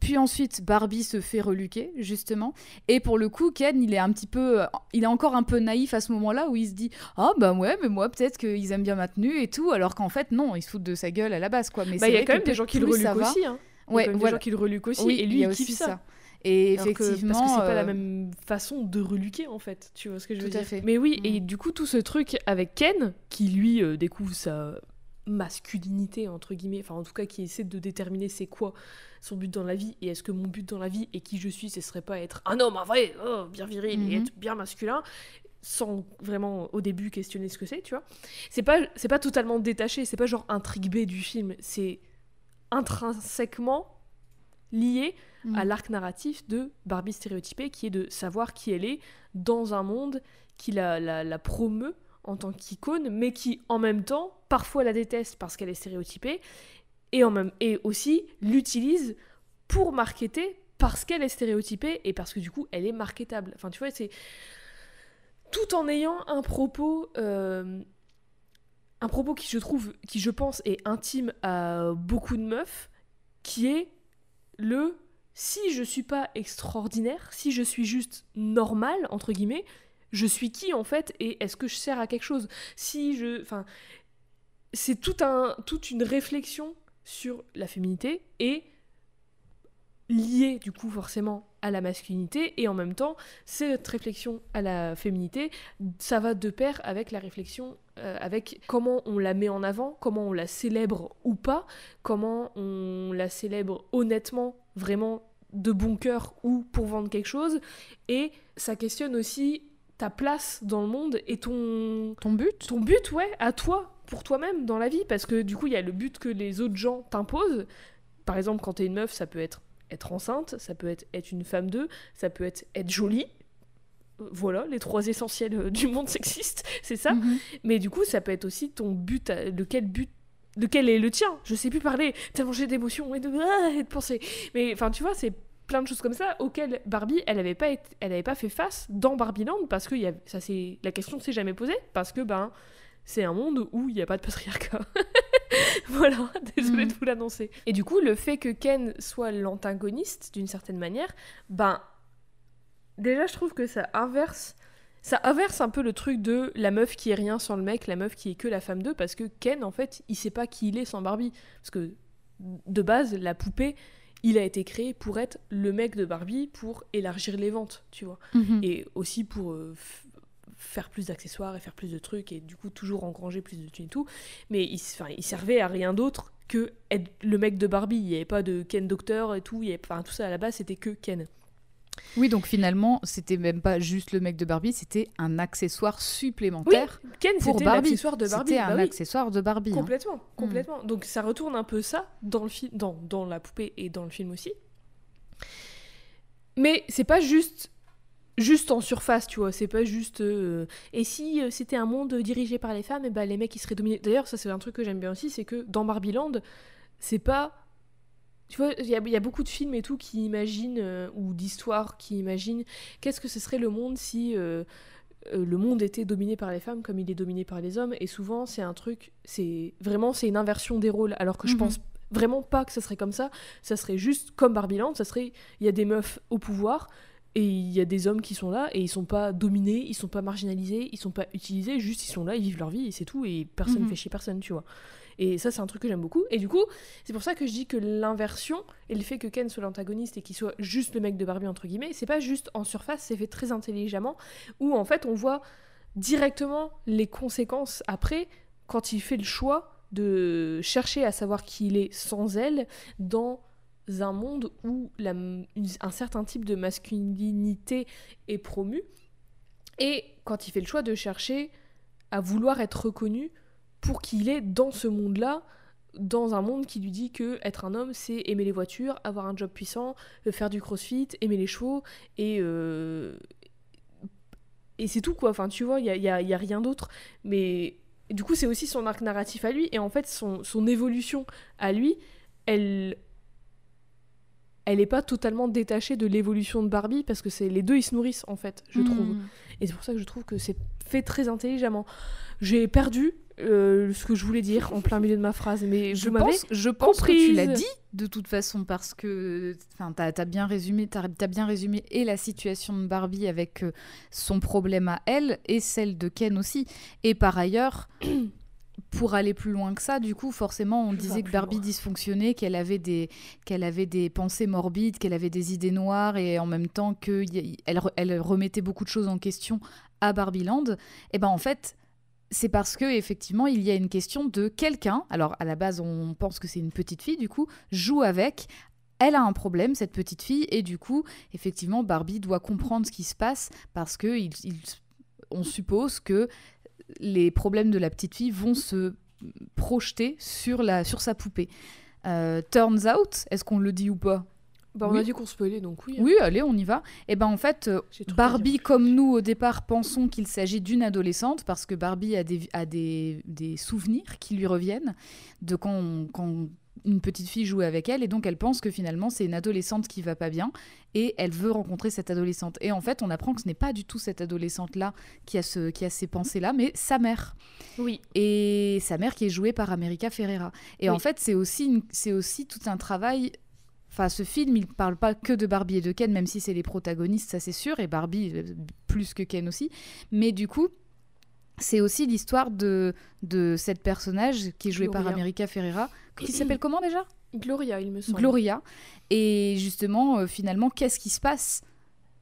S2: puis ensuite, Barbie se fait reluquer, justement. Et pour le coup, Ken, il est un petit peu... Il est encore un peu naïf à ce moment-là, où il se dit « Ah bah ouais, mais moi, peut-être qu'ils aiment bien ma tenue et tout. » Alors qu'en fait, non, ils se foutent de sa gueule à la base, quoi. Mais
S1: Bah, il y a quand même des gens qui le reluquent aussi. Hein. Il y a
S2: Ouais,
S1: des
S2: voilà.
S1: gens qui le reluquent aussi.
S2: Oui,
S1: et lui
S2: il
S1: kiffe
S2: ça.
S1: ça.
S2: Et
S1: Alors que-
S2: effectivement...
S1: parce que c'est pas la
S2: euh,
S1: même façon de reluquer en fait, tu vois ce que je veux
S2: Tout à
S1: dire.
S2: fait.
S1: Mais oui,
S2: Mm.
S1: et du coup tout ce truc avec Ken, qui lui euh, découvre sa masculinité entre guillemets, enfin en tout cas qui essaie de déterminer c'est quoi son but dans la vie et est-ce que mon but dans la vie et qui je suis, ce serait pas être un homme, un vrai, oh, bien viril et
S2: Mhm.
S1: être bien masculin sans vraiment au début questionner ce que c'est, tu vois. C'est pas c'est pas totalement détaché, c'est pas genre intrigue B du film, c'est intrinsèquement lié
S2: mm.
S1: à l'arc narratif de Barbie stéréotypée, qui est de savoir qui elle est dans un monde qui la, la, la promeut en tant qu'icône, mais qui en même temps parfois la déteste parce qu'elle est stéréotypée, et, en même, et aussi l'utilise pour marketer parce qu'elle est stéréotypée et parce que du coup elle est marketable. Enfin tu vois, c'est tout en ayant un propos... euh, un propos qui je trouve, qui je pense est intime à beaucoup de meufs, qui est le si je suis pas extraordinaire, si je suis juste normal entre guillemets, je suis qui en fait et est-ce que je sers à quelque chose? Si je enfin c'est tout un toute une réflexion sur la féminité et liée du coup forcément à la masculinité et en même temps cette réflexion à la féminité ça va de pair avec la réflexion euh, avec comment on la met en avant comment on la célèbre ou pas comment on la célèbre honnêtement vraiment de bon cœur ou pour vendre quelque chose et ça questionne aussi ta place dans le monde et ton
S2: Ton but?
S1: ton but, ouais, à toi, pour toi-même dans la vie, parce que du coup, il y a le but que les autres gens t'imposent. Par exemple, quand t'es une meuf, ça peut être être enceinte, ça peut être être une femme d'eux, ça peut être être jolie. Voilà, les trois essentiels euh, du monde [laughs] sexiste, c'est ça.
S2: Mhm.
S1: Mais du coup, ça peut être aussi ton but, lequel but lequel est le tien. Je sais plus parler, tellement j'ai d'émotions et de, ah, et de pensées. Mais enfin, tu vois, c'est plein de choses comme ça auxquelles Barbie, elle avait pas, elle avait pas fait face dans Barbieland parce que y a, ça, c'est, la question s'est jamais posée parce que ben, c'est un monde où il n'y a pas de patriarcat. [laughs] voilà, [laughs] désolée
S2: Mm.
S1: de vous l'annoncer. Et du coup, le fait que Ken soit l'antagoniste d'une certaine manière, ben, déjà, je trouve que ça inverse. Ça inverse un peu le truc de la meuf qui est rien sans le mec, la meuf qui est que la femme d'eux, parce que Ken, en fait, il sait pas qui il est sans Barbie. Parce que, de base, la poupée, il a été créé pour être le mec de Barbie, pour élargir les ventes, tu vois
S2: Mhm.
S1: et aussi pour euh, faire plus d'accessoires et faire plus de trucs et du coup toujours engranger plus de thunes et tout mais il, il servait à rien d'autre que être le mec de Barbie il n'y avait pas de Ken Doctor et tout il y avait, enfin, tout ça à la base c'était que Ken
S2: Oui, donc finalement, c'était même pas juste le mec de Barbie, c'était un accessoire supplémentaire
S1: Ken
S2: pour Barbie.
S1: l'accessoire de Barbie
S2: C'était
S1: bah
S2: un
S1: oui,
S2: accessoire de Barbie. hein.
S1: complètement complètement donc ça retourne un peu ça dans le film dans, dans la poupée et dans le film aussi mais c'est pas juste juste en surface, tu vois. C'est pas juste. euh, et si euh, c'était un monde dirigé par les femmes, et ben les mecs ils seraient dominés. D'ailleurs, ça c'est un truc que j'aime bien aussi, c'est que dans Barbieland, c'est pas. Tu vois, il y, a- il y a beaucoup de films et tout qui imaginent, euh, ou d'histoires qui imaginent, qu'est-ce que ce serait le monde si euh, euh, le monde était dominé par les femmes comme il est dominé par les hommes. Et souvent, c'est un truc, c'est vraiment, c'est une inversion des rôles. Alors que je
S2: Mhm.
S1: pense vraiment pas que ça serait comme ça. Ça serait juste comme Barbieland, ça serait, il y a des meufs au pouvoir, et il y a des hommes qui sont là et ils sont pas dominés, ils sont pas marginalisés, ils sont pas utilisés, juste ils sont là, ils vivent leur vie et c'est tout et personne
S2: Mhm.
S1: fait chier personne, tu vois. Et ça c'est un truc que j'aime beaucoup. Et du coup, c'est pour ça que je dis que l'inversion et le fait que Ken soit l'antagoniste et qu'il soit juste le mec de Barbie entre guillemets, c'est pas juste en surface, c'est fait très intelligemment où en fait on voit directement les conséquences après quand il fait le choix de chercher à savoir qui il est sans elle dans un monde où un certain type de masculinité est promu et quand il fait le choix de chercher à vouloir être reconnu pour qui il est dans ce monde-là dans un monde qui lui dit que être un homme c'est aimer les voitures, avoir un job puissant, euh, faire du crossfit, aimer les chevaux et euh, et c'est tout quoi. Enfin tu vois, il y a, y a- y a rien d'autre. Mais du coup c'est aussi son arc narratif à lui et en fait son, son évolution à lui, elle elle est pas totalement détachée de l'évolution de Barbie parce que c'est les deux ils se nourrissent en fait, je trouve.
S2: Mhm.
S1: Et c'est pour ça que je trouve que c'est fait très intelligemment. J'ai perdu euh, ce que je voulais dire en plein milieu de ma phrase, mais
S2: Je
S1: vous
S2: pense, je pense que tu l'as dit de toute façon parce que enfin t'as as bien résumé t'as as bien résumé et la situation de Barbie avec euh, son problème à elle et celle de Ken aussi et par ailleurs [coughs] pour aller plus loin que ça, du coup, forcément, on
S1: Je
S2: disait que Barbie
S1: loin.
S2: dysfonctionnait, qu'elle avait des, qu'elle avait des pensées morbides, qu'elle avait des idées noires, et en même temps qu'elle elle remettait beaucoup de choses en question à Barbieland. Et ben en fait, c'est parce que effectivement, il y a une question de quelqu'un. Alors à la base, on pense que c'est une petite fille, du coup, joue avec. Elle a un problème, cette petite fille, et du coup, effectivement, Barbie doit comprendre ce qui se passe parce que on suppose que les problèmes de la petite fille vont se projeter sur sa poupée. Euh, turns out, est-ce qu'on le dit ou pas?
S1: Bah, on
S2: Oui.
S1: a dit qu'on spoilait, donc oui. hein.
S2: Oui, allez, on y va. Et ben en fait, euh, Barbie, comme nous au départ, pensons qu'il s'agit d'une adolescente parce que Barbie a des, a des, des souvenirs qui lui reviennent de quand, on- quand une petite fille jouait avec elle et donc elle pense que finalement c'est une adolescente qui va pas bien et elle veut rencontrer cette adolescente. Et en fait, on apprend que ce n'est pas du tout cette adolescente-là qui, a ce, qui a ces pensées-là, mais sa mère
S1: Oui.
S2: et sa mère qui est jouée par America Ferrera. Et
S1: Oui.
S2: en fait, c'est aussi, une- aussi tout un travail. Enfin, ce film, il parle pas que de Barbie et de Ken, même si c'est les protagonistes, ça c'est sûr, et Barbie euh, plus que Ken aussi. Mais du coup, c'est aussi l'histoire de, de cette personnage qui est jouée par. America Ferrera, qui s'appelle comment déjà?
S1: Gloria, il me semble.
S2: Gloria. Et justement, euh, finalement, qu'est-ce qui se passe?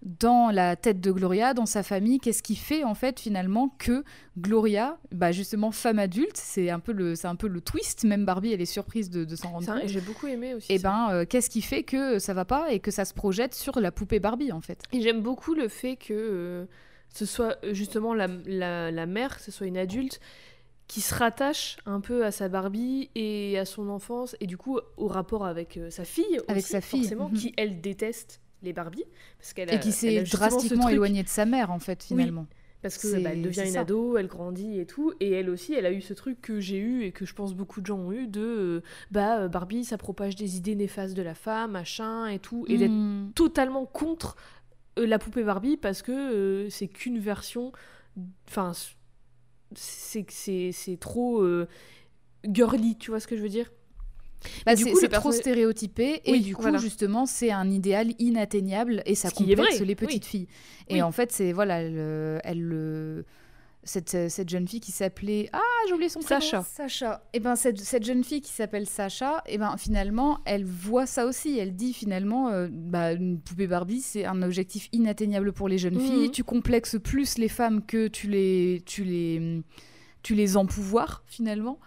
S2: Dans la tête de Gloria, dans sa famille Qu'est-ce qui fait en fait finalement que Gloria, bah justement femme adulte, c'est un peu le, c'est un peu le twist. Même Barbie, elle est surprise de, de s'en rendre compte.
S1: et J'ai beaucoup aimé aussi.
S2: Et
S1: ça.
S2: ben, euh, qu'est-ce qui fait que ça va pas et que ça se projette sur la poupée Barbie en fait?
S1: Et j'aime beaucoup le fait que euh, ce soit euh, justement la, la, la mère, que ce soit une adulte, qui se rattache un peu à sa Barbie et à son enfance, et du coup au rapport avec euh, sa fille.
S2: Avec
S1: aussi,
S2: sa fille,
S1: Forcément,
S2: mhm.
S1: qui elle déteste les Barbies. Parce qu'elle a-
S2: Et qui s'est drastiquement éloignée de sa mère en fait finalement.
S1: Parce que bah, elle devient une
S2: ça.
S1: ado, elle grandit et tout. Et elle aussi, elle a eu ce truc que j'ai eu et que je pense beaucoup de gens ont eu de euh, bah euh, Barbie, ça propage des idées néfastes de la femme, machin et tout. Et d'être
S2: Hmm.
S1: totalement contre euh, la poupée Barbie parce que euh, c'est qu'une version. Enfin, c'est c'est c'est trop euh, girly, tu vois ce que je veux dire?
S2: Bah,
S1: du
S2: c'est
S1: coup,
S2: c'est trop stéréotypé et du coup
S1: voilà.
S2: justement c'est un idéal inatteignable et ça
S1: Ce
S2: complexe les petites
S1: oui.
S2: filles. Et
S1: Oui.
S2: en fait c'est voilà elle, euh, elle le cette, euh, cette jeune fille qui s'appelait ah j'ai oublié son prénom
S1: Sacha.
S2: Sacha. Et ben cette, cette jeune fille qui s'appelle Sacha et ben finalement elle voit ça aussi elle dit finalement euh, bah une poupée Barbie c'est un objectif inatteignable pour les jeunes
S1: Mhm.
S2: filles tu complexes plus les femmes que tu les tu les tu les empouvoirs finalement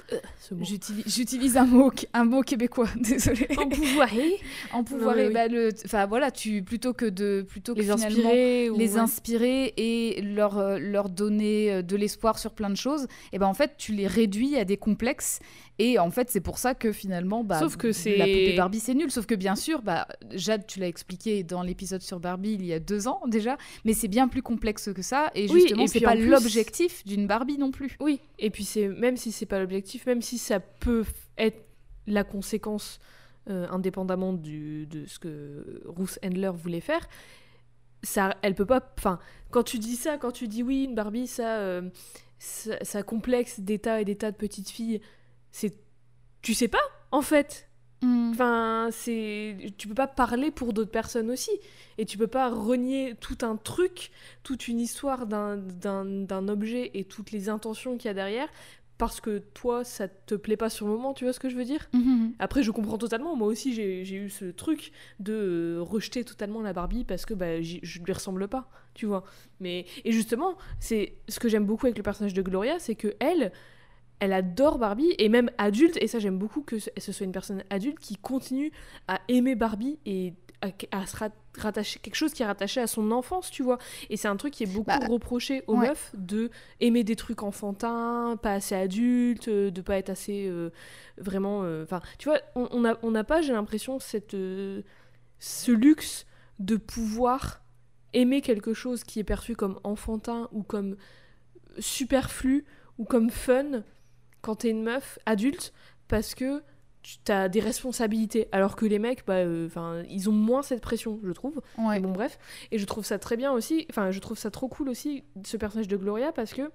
S1: mot.
S2: J'utilise un mot, un mot québécois, [laughs] désolé.
S1: Empouvoiré, [laughs]
S2: En pouvoir,
S1: Non, mais oui.
S2: bah, le, enfin voilà, tu plutôt que de plutôt que
S1: les inspirer, ou-
S2: les inspirer et leur euh, leur donner euh, de l'espoir sur plein de choses, et ben en fait tu les réduis à des complexes et en fait c'est pour ça que finalement bah
S1: Sauf que c'est-
S2: la poupée Barbie c'est nul, sauf que bien sûr bah Jade tu l'as expliqué dans l'épisode sur Barbie il y a deux ans déjà, mais c'est bien plus complexe que ça et
S1: Oui,
S2: justement
S1: et
S2: c'est pas l'objectif d'une Barbie non plus.
S1: Oui, et puis c'est même si c'est pas l'objectif, même si ça peut être la conséquence euh, indépendamment de ce que Ruth Handler voulait faire, ça, elle peut pas. Enfin, quand tu dis ça, quand tu dis oui, une Barbie, ça, euh, ça complexe des tas et des tas de petites filles, c'est, tu sais pas en fait. Enfin, c'est, tu peux pas parler pour d'autres personnes aussi, et tu peux pas renier tout un truc, toute une histoire d'un, d'un, d'un objet et toutes les intentions qu'il y a derrière, parce que toi, ça te plaît pas sur le moment, tu vois ce que je veux dire?
S2: Mhm.
S1: Après, je comprends totalement. Moi aussi, j'ai, j'ai eu ce truc de euh, rejeter totalement la Barbie parce que bah, je lui ressemble pas, tu vois. Mais et justement, c'est ce que j'aime beaucoup avec le personnage de Gloria, c'est que elle, elle adore Barbie et même adulte. Et ça, j'aime beaucoup que ce soit une personne adulte qui continue à aimer Barbie et à, à se rat- rattacher quelque chose qui est rattaché à son enfance, tu vois. Et c'est un truc qui est beaucoup
S2: Bah,
S1: reproché aux
S2: ouais.
S1: meufs de aimer des trucs enfantins, pas assez adultes, euh, de pas être assez euh, vraiment. euh, Enfin, tu vois, on n'a on pas, j'ai l'impression, cette euh, ce luxe de pouvoir aimer quelque chose qui est perçu comme enfantin ou comme superflu ou comme fun quand t'es une meuf adulte parce que tu as des responsabilités. Alors que les mecs bah euh, enfin ils ont moins cette pression je trouve.
S2: Ouais.
S1: bon bref. Et je trouve ça très bien aussi enfin je trouve ça trop cool aussi ce personnage de Gloria parce que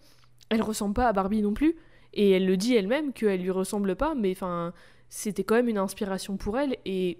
S1: elle ressemble pas à Barbie non plus. Et elle le dit elle-même qu'elle lui ressemble pas mais enfin c'était quand même une inspiration pour elle et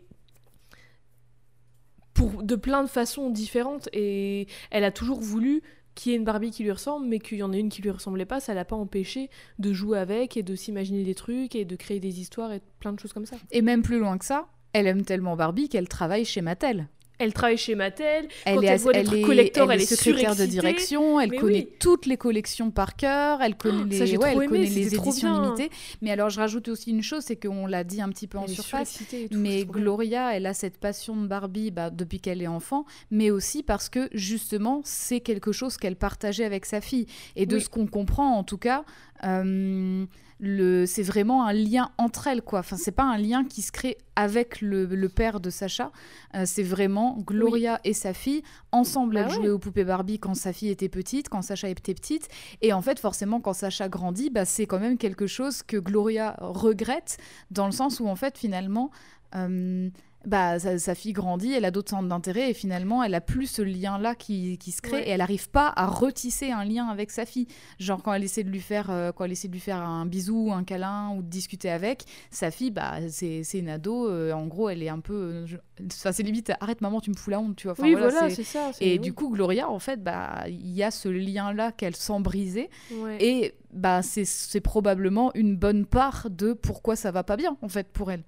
S1: pour de plein de façons différentes. Et elle a toujours voulu qu'il y ait une Barbie qui lui ressemble mais qu'il y en ait une qui lui ressemblait pas ça l'a pas empêché de jouer avec et de s'imaginer des trucs et de créer des histoires et plein de choses comme ça
S2: Et même plus loin que ça, elle aime tellement Barbie qu'elle travaille chez Mattel.
S1: Elle travaille chez Mattel
S2: Elle
S1: Quand
S2: est,
S1: elle voit les
S2: elle
S1: trucs
S2: est-
S1: collector,
S2: elle
S1: elle
S2: est
S1: est
S2: secrétaire de direction, elle connaît
S1: oui.
S2: toutes les collections par cœur, elle connaît
S1: Oh,
S2: les,
S1: ça, j'ai
S2: ouais,
S1: trop
S2: elle
S1: aimé,
S2: connaît les
S1: c'était trop
S2: éditions
S1: bien.
S2: limitées. Mais alors je rajoute aussi une chose, c'est qu'on l'a dit un petit peu en surface,
S1: tout,
S2: mais. Gloria, elle a cette passion de Barbie bah, depuis qu'elle est enfant, mais aussi parce que justement c'est quelque chose qu'elle partageait avec sa fille. Et de
S1: Oui.
S2: ce qu'on comprend en tout cas, le, c'est vraiment un lien entre elles quoi. Enfin c'est pas un lien qui se crée avec le, le père de Sacha, Euh, c'est vraiment Gloria et sa fille ensemble. Elles
S1: ouais.
S2: jouaient aux poupées Barbie quand sa fille était petite, quand Sacha était petite, et en fait forcément quand Sacha grandit, bah, c'est quand même quelque chose que Gloria regrette dans le sens où en fait finalement euh, bah, sa, sa fille grandit, elle a d'autres centres d'intérêt et finalement elle a plus ce lien-là qui, qui se crée
S1: Ouais.
S2: et elle n'arrive pas à retisser un lien avec sa fille. Genre quand elle essaie de lui faire, euh, quand elle essaie de lui faire un bisou, un câlin ou de discuter avec, sa fille, bah, c'est c'est une ado, euh, en gros elle est un peu... euh, Enfin c'est limite, arrête maman tu me fous la honte, tu vois. Enfin,
S1: oui
S2: voilà,
S1: voilà
S2: c'est-
S1: ça
S2: et du coup, Gloria, en fait, bah, il y a ce lien-là qu'elle sent briser.
S1: Ouais.
S2: Et bah, c'est- c'est probablement une bonne part de pourquoi ça va pas bien, en fait, pour elle.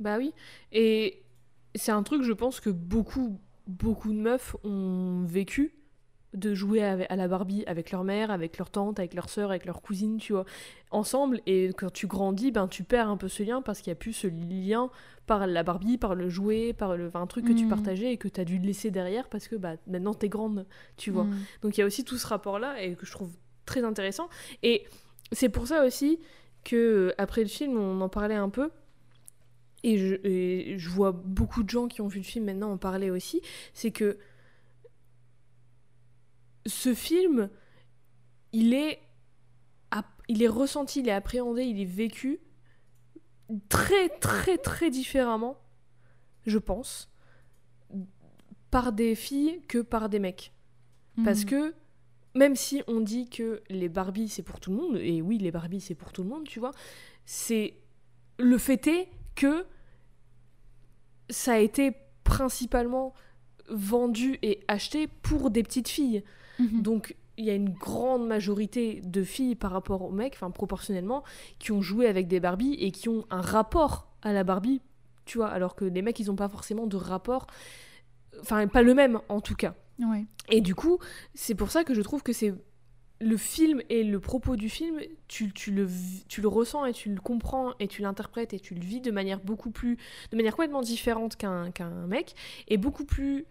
S1: Bah oui. Et c'est un truc, je pense, que beaucoup, beaucoup de meufs ont vécu de jouer à la Barbie avec leur mère, avec leur tante, avec leur sœur, avec leur cousine, tu vois, ensemble. Et quand tu grandis, ben tu perds un peu ce lien parce qu'il n'y a plus ce lien par la Barbie, par le jouet, par le, enfin, un truc que tu
S2: Mhm.
S1: partageais et que tu as dû laisser derrière parce que bah, maintenant t'es grande, tu vois.
S2: Mm.
S1: Donc il y a aussi tout ce rapport-là et que je trouve très intéressant. Et c'est pour ça aussi que après le film, on en parlait un peu. Et je, et je vois beaucoup de gens qui ont vu le film maintenant en parler aussi. C'est que ce film, il est, il est ressenti, il est appréhendé, il est vécu très très très différemment, je pense, par des filles que par des mecs. Parce
S2: Mhm.
S1: que même si on dit que les Barbies c'est pour tout le monde, et oui les Barbies c'est pour tout le monde, tu vois, c'est le fait est que ça a été principalement vendu et acheté pour des petites filles.
S2: Mhm.
S1: Donc il y a une grande majorité de filles par rapport aux mecs, enfin proportionnellement, qui ont joué avec des Barbies et qui ont un rapport à la Barbie, tu vois, alors que les mecs ils ont pas forcément de rapport, enfin pas le même en tout cas.
S2: Ouais.
S1: Et du coup, c'est pour ça que je trouve que c'est le film et le propos du film, tu, tu le, tu le ressens et tu le comprends et tu l'interprètes et tu le vis de manière beaucoup plus, de manière complètement différente qu'un qu'un mec et beaucoup plus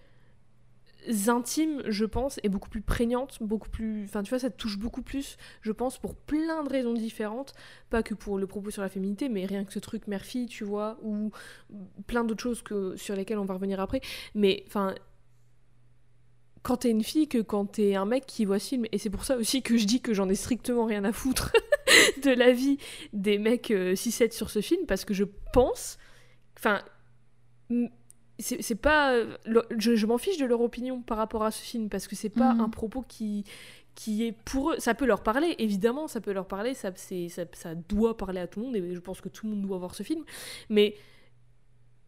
S1: intime, je pense, et beaucoup plus prégnante, beaucoup plus, enfin tu vois, ça te touche beaucoup plus, je pense, pour plein de raisons différentes, pas que pour le propos sur la féminité, mais rien que ce truc mère-fille, tu vois, ou plein d'autres choses que sur lesquelles on va revenir après, mais enfin quand t'es une fille que quand t'es un mec qui voit ce film. Et c'est pour ça aussi que je dis que j'en ai strictement rien à foutre [laughs] de la vie des mecs euh, 6-7 sur ce film, parce que je pense. Enfin. C'est pas. euh, le- Je, je m'en fiche de leur opinion par rapport à ce film, parce que c'est pas
S2: Mhm.
S1: un propos qui qui est pour eux, ça peut leur parler, évidemment, ça peut leur parler, ça, ça, ça doit parler à tout le monde, et je pense que tout le monde doit voir ce film, mais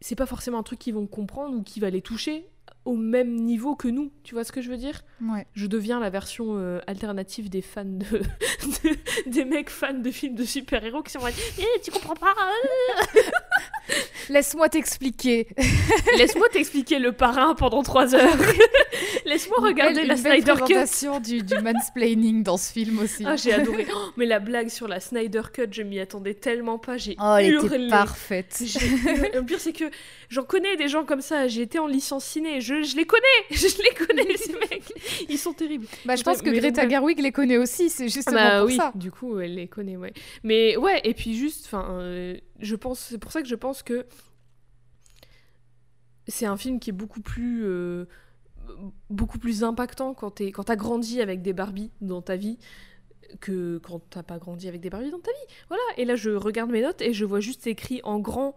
S1: c'est pas forcément un truc qu'ils vont comprendre ou qui va les toucher au même niveau que nous. Tu vois ce que je veux dire?
S2: Ouais.
S1: Je deviens la version euh, alternative des fans de, [laughs] de- des mecs fans de films de super-héros qui sont en mode Eh, tu comprends pas euh
S2: Laisse-moi t'expliquer.
S1: Laisse-moi t'expliquer le parrain pendant trois heures. [laughs] Laisse-moi regarder la Snyder Cut.
S2: présentation du, du mansplaining dans ce film aussi.
S1: Ah, j'ai adoré. [laughs] Oh, mais la blague sur la Snyder Cut, je m'y attendais tellement pas. J'ai
S2: Oh, elle
S1: hurlé.
S2: était parfaite.
S1: Le pire, c'est que j'en connais des gens comme ça. J'ai été en licence ciné. Je, je les connais. [laughs] Je les connais, ces [laughs] mecs. Ils sont terribles.
S2: Bah, je pense que
S1: Mais
S2: Greta Gerwig les connaît aussi, c'est justement
S1: Bah
S2: pour
S1: oui,
S2: ça.
S1: du coup, elle les connaît, ouais. Mais ouais, et puis juste, enfin, euh, je pense, c'est pour ça que je pense que c'est un film qui est beaucoup plus, euh, beaucoup plus impactant quand t'es, quand t'as grandi avec des Barbies dans ta vie que quand t'as pas grandi avec des Barbies dans ta vie. Voilà. Et là, je regarde mes notes et je vois juste écrit en grand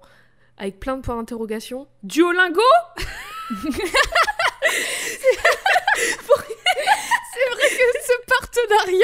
S1: avec plein de points d'interrogation. Duolingo [laughs] [laughs] [laughs]
S2: ce partenariat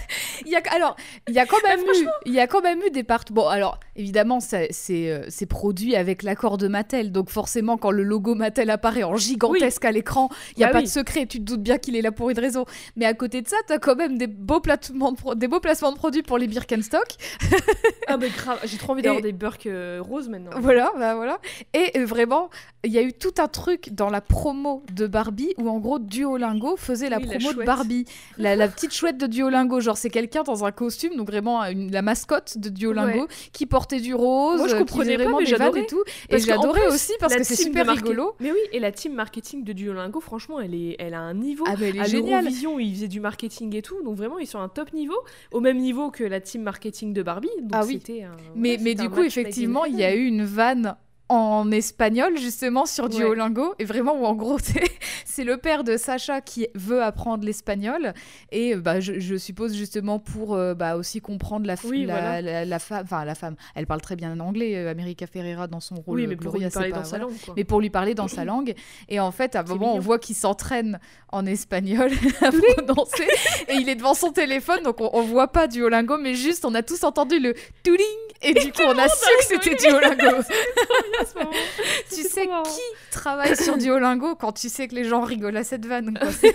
S2: [laughs] il y a alors il y a quand même eu il y a quand même eu des parts bon alors évidemment c'est euh, c'est produit avec l'accord de Mattel donc forcément quand le logo Mattel apparaît en gigantesque à l'écran il y a
S1: Bah
S2: pas
S1: oui.
S2: de secret tu te doutes bien qu'il est là pour une raison mais à côté de ça t'as quand même des beaux placements de pro- des beaux placements de produits pour les Birkenstock [laughs]
S1: Ah mais grave, j'ai trop envie d'avoir des Burks euh, roses maintenant.
S2: Voilà, bah voilà. Et euh, vraiment, il y a eu tout un truc dans la promo de Barbie où en gros Duolingo faisait la
S1: Oui, la
S2: promo de. Barbie. La, la petite chouette de Duolingo, genre c'est quelqu'un dans un costume, donc vraiment une- la mascotte de Duolingo, qui portait du rose,
S1: Moi, je
S2: euh, qui
S1: comprenais pas,
S2: vraiment
S1: mais j'adorais.
S2: et tout.
S1: Parce
S2: et j'adorais aussi parce
S1: La
S2: que c'est super rigolo.
S1: Mais oui, et la team marketing de Duolingo, franchement, elle, est, elle a un niveau.
S2: Ah mais elle est
S1: à
S2: géniale.
S1: l'Eurovision, ils faisaient du marketing et tout, donc vraiment, ils sont à un top niveau, au même niveau que la team marketing de Barbie. Donc
S2: Ah oui.
S1: un-
S2: Mais,
S1: ouais,
S2: mais du coup, effectivement, il y a eu une vanne en espagnol justement sur
S1: Ouais.
S2: Duolingo. Et vraiment où en gros [laughs] c'est- le père de Sacha qui veut apprendre l'espagnol. Et bah, je, je suppose justement pour euh, bah, aussi comprendre la,
S1: Oui,
S2: la,
S1: voilà.
S2: la, la femme enfin la femme. Elle parle très bien anglais euh, America Ferreira dans son rôle
S1: Oui, mais pour lui parler
S2: pas-
S1: dans sa langue, quoi.
S2: mais pour lui parler dans [clears throat] sa langue. Et en fait à un moment on voit qu'il s'entraîne en espagnol [laughs] à prononcer. Et il est devant son téléphone donc on, on voit pas Duolingo mais juste on a tous entendu le touling et du coup on a su que c'était Duolingo [laughs]
S1: À ce moment. [laughs]
S2: tu sais qui travaille sur Duolingo quand tu sais que les gens rigolent à cette vanne quoi. [laughs]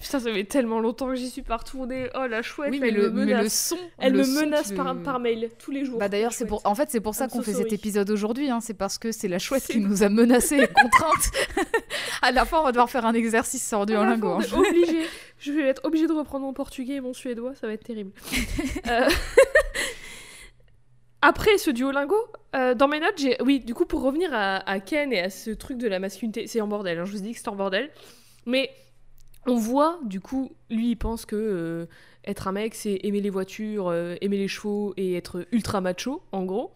S1: Putain, ça fait tellement longtemps que j'y suis pas retournée. Oh, la chouette,
S2: oui mais
S1: elle
S2: le,
S1: me
S2: mais le
S1: menace.
S2: son
S1: Elle
S2: le
S1: me
S2: son
S1: menace par, mail tous les jours.
S2: bah d'ailleurs c'est pour en fait c'est pour ça qu'on
S1: so
S2: fait
S1: sorry.
S2: cet épisode aujourd'hui hein. c'est parce que c'est la chouette qui nous a menacés et contraintes [laughs] à la fin on va devoir faire un exercice sur Duolingo
S1: fin,
S2: hein.
S1: obligé. Je vais être obligée de reprendre mon portugais et mon suédois, ça va être terrible. Euh, Après ce Duolingo, euh, dans mes notes, j'ai. Oui, du coup, pour revenir à, Ken et à ce truc de la masculinité, c'est en bordel, hein, je vous dis que c'est en bordel. Mais on voit, du coup, lui, il pense que euh, être un mec, c'est aimer les voitures, euh, aimer les chevaux et être ultra macho, en gros.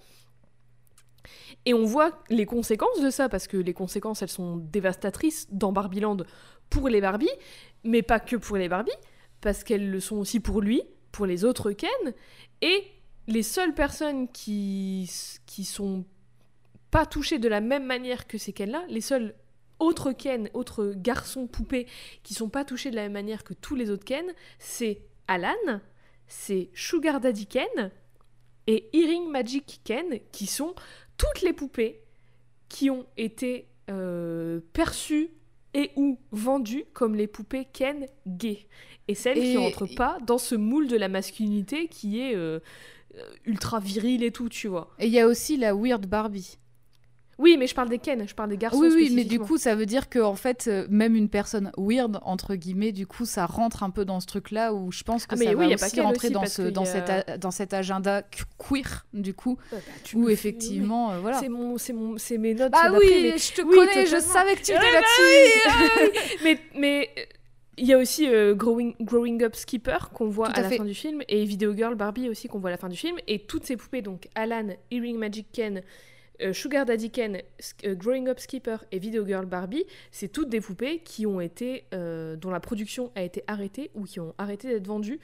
S1: Et on voit les conséquences de ça, parce que les conséquences, elles sont dévastatrices dans Barbieland pour les Barbies, mais pas que pour les Barbies, parce qu'elles le sont aussi pour lui, pour les autres Ken, et les seules personnes qui, qui sont pas touchées de la même manière que ces Ken-là, les seuls autres Ken, autres garçons poupées qui sont pas touchés de la même manière que tous les autres Ken, c'est Alan, c'est Sugar Daddy Ken et Earring Magic Ken, qui sont toutes les poupées qui ont été euh, perçues et ou vendues comme les poupées Ken gays. Et celles qui n'entrent pas dans ce moule de la masculinité qui est euh, ultra viril et tout, tu vois.
S2: Et il y a aussi la Weird Barbie.
S1: Oui, mais je parle des Ken, je parle des garçons
S2: Oui, oui, mais du coup, ça veut dire que en fait, euh, même une personne weird entre guillemets, du coup, ça rentre un peu dans ce truc-là où je pense que
S1: Ah, mais
S2: ça
S1: oui,
S2: va
S1: y a pas
S2: aussi
S1: qu'elle
S2: rentrer
S1: aussi,
S2: dans ce dans cet dans cet agenda que- queer du coup,
S1: bah,
S2: où effectivement, euh, voilà.
S1: C'est mon, c'est mon, c'est mes notes.
S2: Ah oui,
S1: mais-
S2: je te
S1: oui,
S2: connais, je savais que tu
S1: Ouais,
S2: étais là-dessus. [laughs]
S1: mais mais euh, il y a aussi euh, Growing, Growing Up Skipper qu'on voit à,
S2: à
S1: la
S2: fait.
S1: fin du film et Video Girl Barbie aussi qu'on voit à la fin du film et toutes ces poupées donc Alan, Earring Magic Ken, euh, Sugar Daddy Ken, euh, Growing Up Skipper et Video Girl Barbie, c'est toutes des poupées qui ont été dont la production a été arrêtée ou qui ont arrêté d'être vendues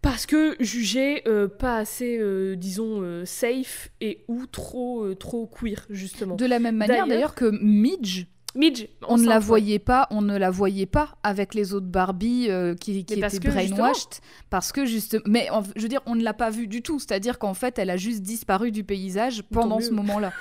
S1: parce que jugées pas assez disons safe et ou trop trop queer justement.
S2: De la même manière
S1: d'ailleurs
S2: que Midge,
S1: Midge,
S2: on ne la voyait pas, on ne la voyait pas avec les autres Barbie euh, qui, étaient
S1: que,
S2: brainwashed parce que juste mais en- je veux dire on ne l'a pas vue du tout, c'est-à-dire qu'en fait elle a juste disparu du paysage pendant ce moment-là.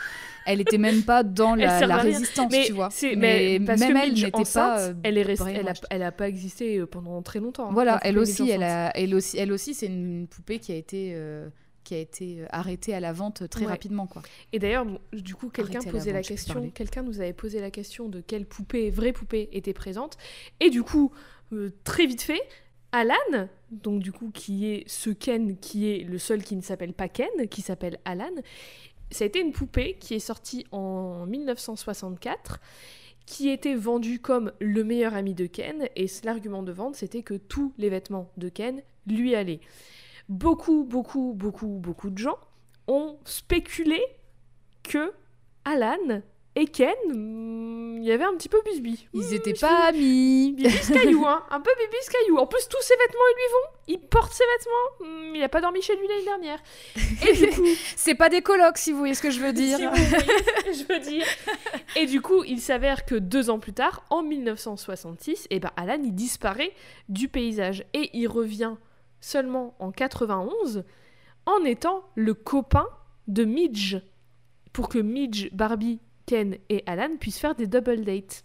S2: Elle était même pas dans [laughs] la, la résistance,
S1: mais
S2: tu vois.
S1: mais
S2: même elle n'était pas euh,
S1: elle est restée, elle a,
S2: brainwashed.
S1: elle a pas existé euh, pendant très longtemps. hein,
S2: Voilà, elle aussi, elle a, elle aussi, elle aussi, c'est une poupée qui a été, euh, qui a été euh, arrêtée à la vente très
S1: Ouais.
S2: rapidement, quoi.
S1: Et d'ailleurs, bon, du coup, quelqu'un posait la
S2: vente,
S1: question, quelqu'un nous avait posé la question de quelle poupée, vraie poupée, était présente. Et du coup, euh, très vite fait, Alan, donc du coup, qui est ce Ken, qui est le seul qui ne s'appelle pas Ken, qui s'appelle Alan, ça a été une poupée qui est sortie en 1964 qui était vendue comme le meilleur ami de Ken, et l'argument de vente, c'était que tous les vêtements de Ken lui allaient. Beaucoup, beaucoup, beaucoup, beaucoup de gens ont spéculé que Alan et Ken, hmm, il y avait un petit peu bisbis.
S2: Ils étaient pas amis.
S1: Bibis caillou, hein. Un peu bibis caillou. En plus, tous ses vêtements, ils lui vont. Il porte ses vêtements. Hmm, il a pas dormi chez lui l'année dernière. Et du coup, [laughs]
S2: C'est pas des colocs, si vous voyez ce que je veux dire.
S1: si vous voyez je veux dire. Et du coup, il s'avère que deux ans plus tard, en 1966, eh ben, Alan, il disparaît du paysage. Et il revient seulement en 91 en étant le copain de Midge. Pour que Midge, Barbie, Ken et Alan puissent faire des double dates.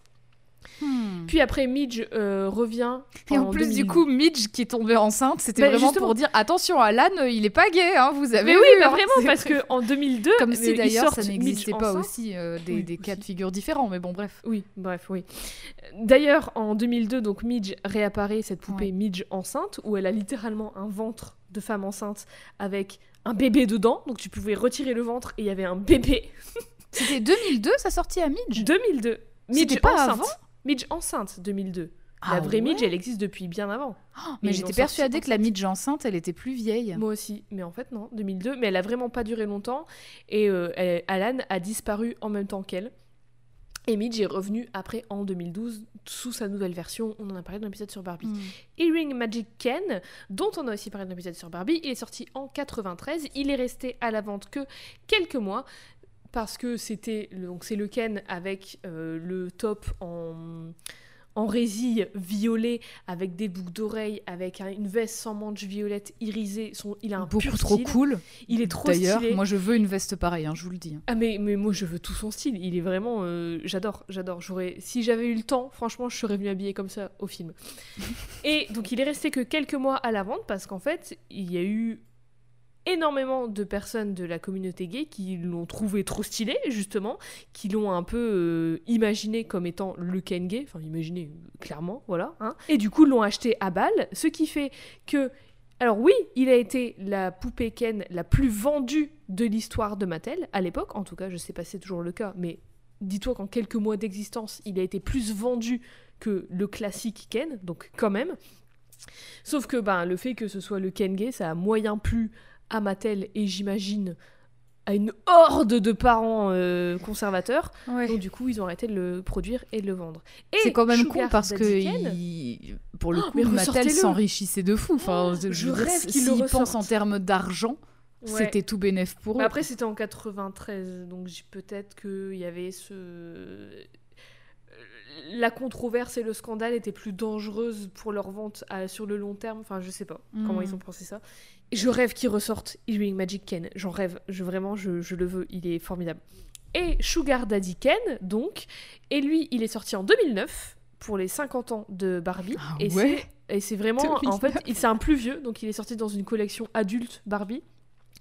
S2: Hmm.
S1: Puis après, Midge euh, revient.
S2: Et en plus,
S1: 2000.
S2: du coup, Midge qui est tombée enceinte, c'était
S1: Bah,
S2: vraiment
S1: justement.
S2: pour dire attention, Alan, euh, il est pas gay, hein, vous avez
S1: Mais
S2: vu.
S1: oui, mais
S2: hein.
S1: vraiment, parce
S2: vrai.
S1: que en 2002,
S2: Comme si d'ailleurs ça n'existait pas
S1: enceinte.
S2: aussi euh, des,
S1: Oui,
S2: des cas de figure différents, mais bon, bref.
S1: Oui, bref, oui. D'ailleurs, en 2002, donc Midge réapparaît, cette poupée
S2: Ouais.
S1: Midge enceinte, où elle a littéralement un ventre de femme enceinte avec un bébé dedans. Donc tu pouvais retirer le ventre et il y avait un bébé.
S2: C'était 2002, sa sortie à Midge?
S1: 2002. Midge
S2: pas
S1: enceinte.
S2: avant?
S1: Midge enceinte, 2002. la
S2: Ah
S1: vraie Midge, elle existe depuis bien avant.
S2: Oh,
S1: mais
S2: j'étais persuadée que la. Midge enceinte, elle était plus vieille.
S1: Moi aussi, mais en fait non, 2002. Mais elle a vraiment pas duré longtemps et euh, elle- Alan a disparu en même temps qu'elle. Et Midge est revenue après en 2012 sous sa nouvelle version. On en a parlé dans l'épisode sur Barbie.
S2: Hmm.
S1: Earring Magic Ken, dont on a aussi parlé dans l'épisode sur Barbie, il est sorti en 93. Il est resté à la vente que quelques mois parce que c'était donc c'est le Ken avec euh, le top en en résille violet avec des boucles d'oreilles avec un- une veste sans manches violettes irisée son il a un
S2: Beaucoup
S1: pur
S2: trop
S1: style.
S2: cool.
S1: il est trop
S2: D'ailleurs,
S1: stylé
S2: moi je veux une veste pareille, hein, je vous le dis.
S1: ah mais, mais moi je veux tout son style, il est vraiment euh, j'adore, j'adore. J'aurais si j'avais eu le temps, franchement, je serais venue habillée comme ça au film. [laughs] Et donc il est resté que quelques mois à la vente parce qu'en fait, il y a eu énormément de personnes de la communauté gay qui l'ont trouvé trop stylé justement, qui l'ont un peu euh, imaginé comme étant le Ken gay, enfin imaginé euh, clairement, voilà, hein. Et du coup l'ont acheté à balle, ce qui fait que alors oui, il a été la poupée Ken la plus vendue de l'histoire de Mattel à l'époque. En tout cas, je sais pas si c'est toujours le cas, mais dis-toi qu'en quelques mois d'existence, il a été plus vendu que le classique Ken, donc quand même. Sauf que ben, le fait que ce soit le Ken gay, ça a moyen plu à Mattel et j'imagine à une horde de parents euh, conservateurs.
S2: Ouais.
S1: Donc du coup, ils ont arrêté de le produire et de le vendre.
S2: C'est quand même
S1: Sugar
S2: con parce que il- pour le
S1: Oh,
S2: coup, Mattel s'enrichissait de fou. Enfin,
S1: Oh,
S2: je
S1: je rêve qu'il
S2: s'ils
S1: le
S2: pensent en termes d'argent,
S1: Ouais.
S2: c'était tout bénef pour eux.
S1: Mais après, c'était en 93, donc peut-être qu'il y avait ce. La controverse et le scandale étaient plus dangereuses pour leur vente à- sur le long terme. Enfin, je sais pas comment
S2: Mm.
S1: ils ont pensé ça. Je rêve qu'ils ressortent Healing Magic Ken. J'en rêve. Je, vraiment, je, je le veux. Il est formidable. Et Sugar Daddy Ken, donc. Et lui, il est sorti en 2009 pour les 50 ans de Barbie.
S2: Ah
S1: et
S2: ouais
S1: c'est- vraiment. En
S2: 2009.
S1: fait, c'est un plus vieux, donc il est sorti dans une collection adulte Barbie.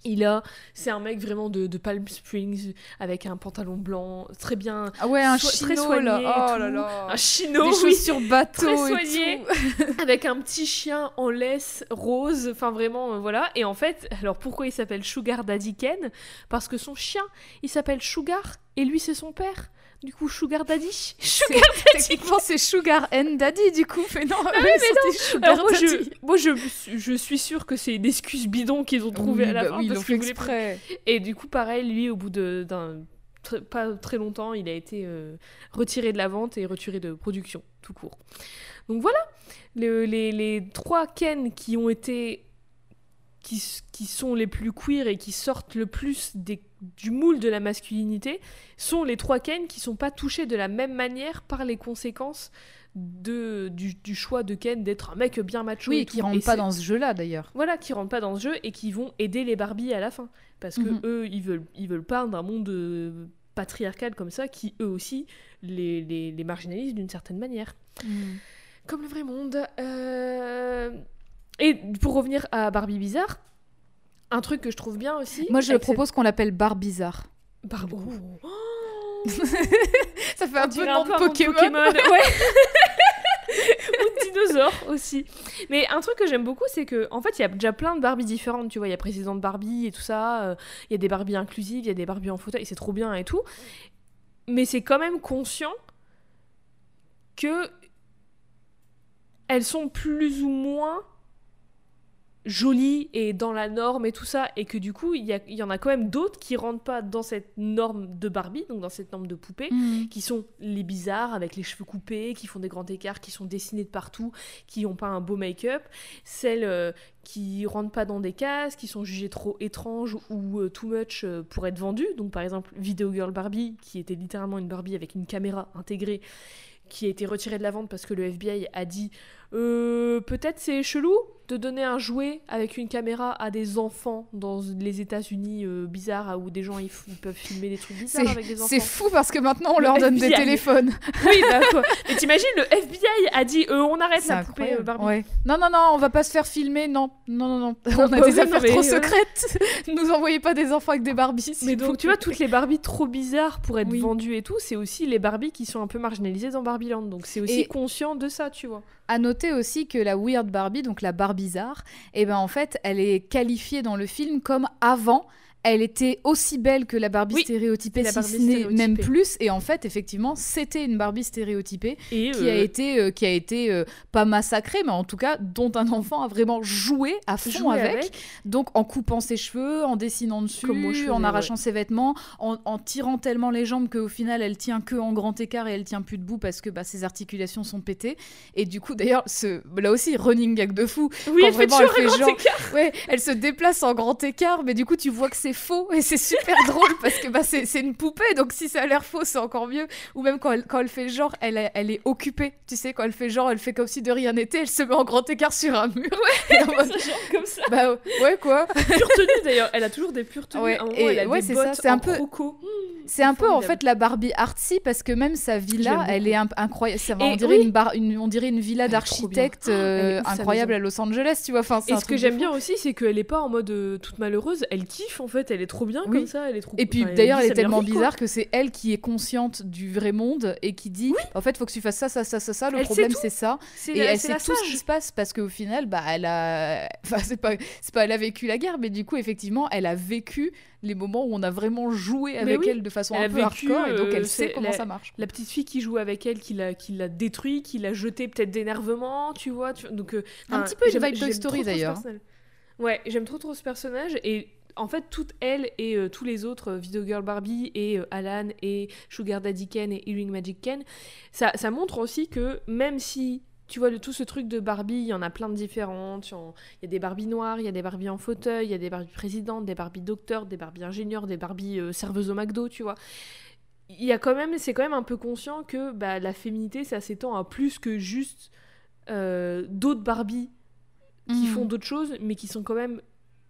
S1: Il a, c'est un mec vraiment de, de Palm Springs avec un pantalon blanc, très bien,
S2: Ah ouais, un
S1: so- très
S2: chino
S1: soigné
S2: là.
S1: et
S2: Oh
S1: tout.
S2: là là.
S1: un chino,
S2: Des
S1: oui,
S2: chaussures bateau
S1: très
S2: et
S1: soigné.
S2: tout. [laughs]
S1: avec un petit chien en laisse rose, enfin vraiment euh, voilà. Et en fait, alors pourquoi il s'appelle Sugar Daddy Ken? Parce que son chien, il s'appelle Sugar et lui c'est son père. Du coup, Sugar Daddy. Sugar [laughs]
S2: Techniquement, c'est Sugar and Daddy du coup. Mais non,
S1: Ah [laughs]
S2: oui, mais Sugar
S1: Alors moi, je,
S2: Daddy.
S1: moi je, je suis sûre que c'est une excuse bidon qu'ils ont trouvée
S2: Oui,
S1: à la
S2: bah
S1: fin.
S2: oui, ils
S1: parce
S2: fait exprès.
S1: Et du coup, pareil, lui, au bout d'un pas très longtemps, il a été euh, retiré de la vente et retiré de production, tout court. Donc voilà, le- les, les trois Ken qui ont été qui, sont les plus queer et qui sortent le plus des- du moule de la masculinité sont les trois Ken qui sont pas touchés de la même manière par les conséquences de, du, du choix de Ken d'être un mec bien macho
S2: Oui,
S1: et
S2: qui
S1: tout.
S2: rentrent
S1: Et
S2: pas dans ce jeu-là d'ailleurs.
S1: voilà, qui rentrent pas dans ce jeu et qui vont aider les Barbies à la fin. Parce que
S2: Mhm.
S1: eux, ils veulent, ils veulent pas d'un monde euh, patriarcal comme ça qui, eux aussi, les, les, les marginalisent d'une certaine manière. Comme le vrai monde. Euh, Et pour revenir à Barbie Bizarre, un truc que je trouve bien aussi.
S2: Moi, je propose qu'on l'appelle Bar Bizarre.
S1: cette- Bar- Oh. [laughs]
S2: Ça fait
S1: On
S2: un nom
S1: peu nom de
S2: Pokémon. [laughs]
S1: ouais. [laughs] Ou de dinosaure aussi. Mais un truc que j'aime beaucoup, c'est que en fait, il y a déjà plein de Barbie différentes. Tu vois, il y a présidente Barbie et tout ça. euh, Il y a des Barbie inclusives, il y a des Barbie en fauteuil, c'est trop bien et tout. Mais c'est quand même conscient que elles sont plus ou moins jolies et dans la norme et tout ça, et que du coup, il y, a- il y en a quand même d'autres qui rentrent pas dans cette norme de Barbie, donc dans cette norme de poupée,
S2: Mhm.
S1: qui sont les bizarres avec les cheveux coupés, qui font des grands écarts, qui sont dessinés de partout, qui n'ont pas un beau make-up, celles euh, qui rentrent pas dans des cases, qui sont jugées trop étranges ou euh, too much euh, pour être vendues. Donc par exemple, Video Girl Barbie, qui était littéralement une Barbie avec une caméra intégrée, qui a été retirée de la vente parce que le FBI a dit euh, peut-être c'est chelou de donner un jouet avec une caméra à des enfants dans les États-Unis euh, bizarres où des gens ils, peuvent filmer des trucs bizarres avec des enfants.
S2: C'est fou parce que maintenant on
S1: Le
S2: leur donne des
S1: FBI.
S2: téléphones.
S1: Oui, bah [laughs] quoi. Mais t'imagines, le FBI a dit euh, on arrête la poupée euh. Barbie.
S2: Ouais. Non, non, non, on va pas se faire filmer. Non, non, non, non. On a
S1: bah
S2: des
S1: oui,
S2: affaires
S1: mais,
S2: trop
S1: euh,
S2: secrètes. [laughs] Nous envoyez pas des enfants avec des Barbies.
S1: Mais donc, tu vois, toutes les Barbies trop bizarres pour être
S2: Oui.
S1: vendues et tout, c'est aussi les Barbies qui sont un peu marginalisées dans Barbieland. Donc, c'est aussi
S2: Et-
S1: conscient de ça, tu vois.
S2: À noter aussi que la Weird Barbie, donc la Barbizarre, eh ben en fait, elle est qualifiée dans le film comme avant. Elle était aussi belle que la Barbie
S1: Oui,
S2: stéréotypée,
S1: la
S2: si
S1: Barbie
S2: n'est même plus. Et en fait, effectivement, c'était une Barbie stéréotypée
S1: Et
S2: qui a
S1: euh,
S2: été, euh, qui a été euh, pas massacrée, mais en tout cas dont un enfant a vraiment joué à fond avec. Donc en coupant ses cheveux, en dessinant dessus, en arrachant ses vêtements, en, en tirant tellement les jambes qu'au final elle tient que en grand écart et elle tient plus debout parce que bah, ses articulations sont pétées. Et du coup d'ailleurs, ce, là aussi running gag de fou.
S1: Oui,
S2: quand
S1: elle fait
S2: vraiment, elle fait
S1: grand
S2: genre-
S1: écart.
S2: Ouais, elle se déplace en grand écart, mais du coup tu vois que c'est faux et c'est super [laughs] drôle parce que bah, c'est c'est une poupée, donc si ça a l'air faux c'est encore mieux. Ou même quand elle, quand elle fait genre, elle, est- elle est occupée, tu sais, quand elle fait genre, elle fait comme si de rien n'était, elle se met en grand écart sur un mur. [laughs] Mode,
S1: Ça, genre comme ça.
S2: bah ouais quoi.
S1: Pure tenue d'ailleurs. Elle a toujours des pures tenues.
S2: Ouais, et
S1: elle a
S2: ouais,
S1: des
S2: c'est ça, c'est un peu-
S1: croco. Mmh,
S2: C'est un peu en fait la Barbie artsy parce que même sa villa, elle est incroyable. Ça on dirait
S1: oui.
S2: une, bar- une- on dirait une villa d'architecte
S1: est
S2: euh, incroyable à Los Angeles, tu vois. Enfin, c'est
S1: Et ce que j'aime bien aussi, c'est qu'elle est pas en mode euh, toute malheureuse. Elle kiffe en fait. Elle est trop bien
S2: Oui.
S1: comme ça. Elle est trop.
S2: Et puis
S1: enfin,
S2: d'ailleurs, elle est tellement
S1: vie,
S2: bizarre que c'est elle qui est consciente du vrai monde et qui dit en fait, faut que tu fasses ça, ça, ça, ça, ça. Le
S1: Elle sait
S2: problème, c'est ça. Et
S1: la-
S2: elle sait tout ce qui se passe parce qu'au final, bah, elle a. [laughs] Enfin, c'est pas, c'est pas elle a vécu la guerre, mais du coup, effectivement, elle a vécu les moments où on a vraiment joué avec
S1: oui.
S2: elle de façon
S1: Elle
S2: un
S1: a
S2: peu
S1: vécu,
S2: hardcore et donc
S1: euh,
S2: elle sait
S1: c'est
S2: comment
S1: la-
S2: ça marche.
S1: La petite fille qui joue avec elle, qui l'a, qui l'a détruit, qui l'a jeté peut-être d'énervement, tu vois. tu- Donc, euh,
S2: Un petit peu une vibe Toy Story, d'ailleurs.
S1: Ouais, j'aime trop trop ce personnage et en fait, toutes elles et euh, tous les autres, euh, Video Girl Barbie et euh, Alan et Sugar Daddy Ken et Earring Magic Ken, ça, ça montre aussi que même si tu vois, tout ce truc de Barbie, il y en a plein de différentes. Il y a des Barbies noires, il y a des Barbies en fauteuil, il y a des Barbies présidentes, des Barbies docteurs, des Barbies ingénieurs, des Barbies euh, serveuses au McDo, tu vois. Il y a quand même, c'est quand même un peu conscient que bah, la féminité, ça s'étend à plus que juste euh, d'autres Barbies qui
S2: Mhm.
S1: font d'autres choses, mais qui sont quand même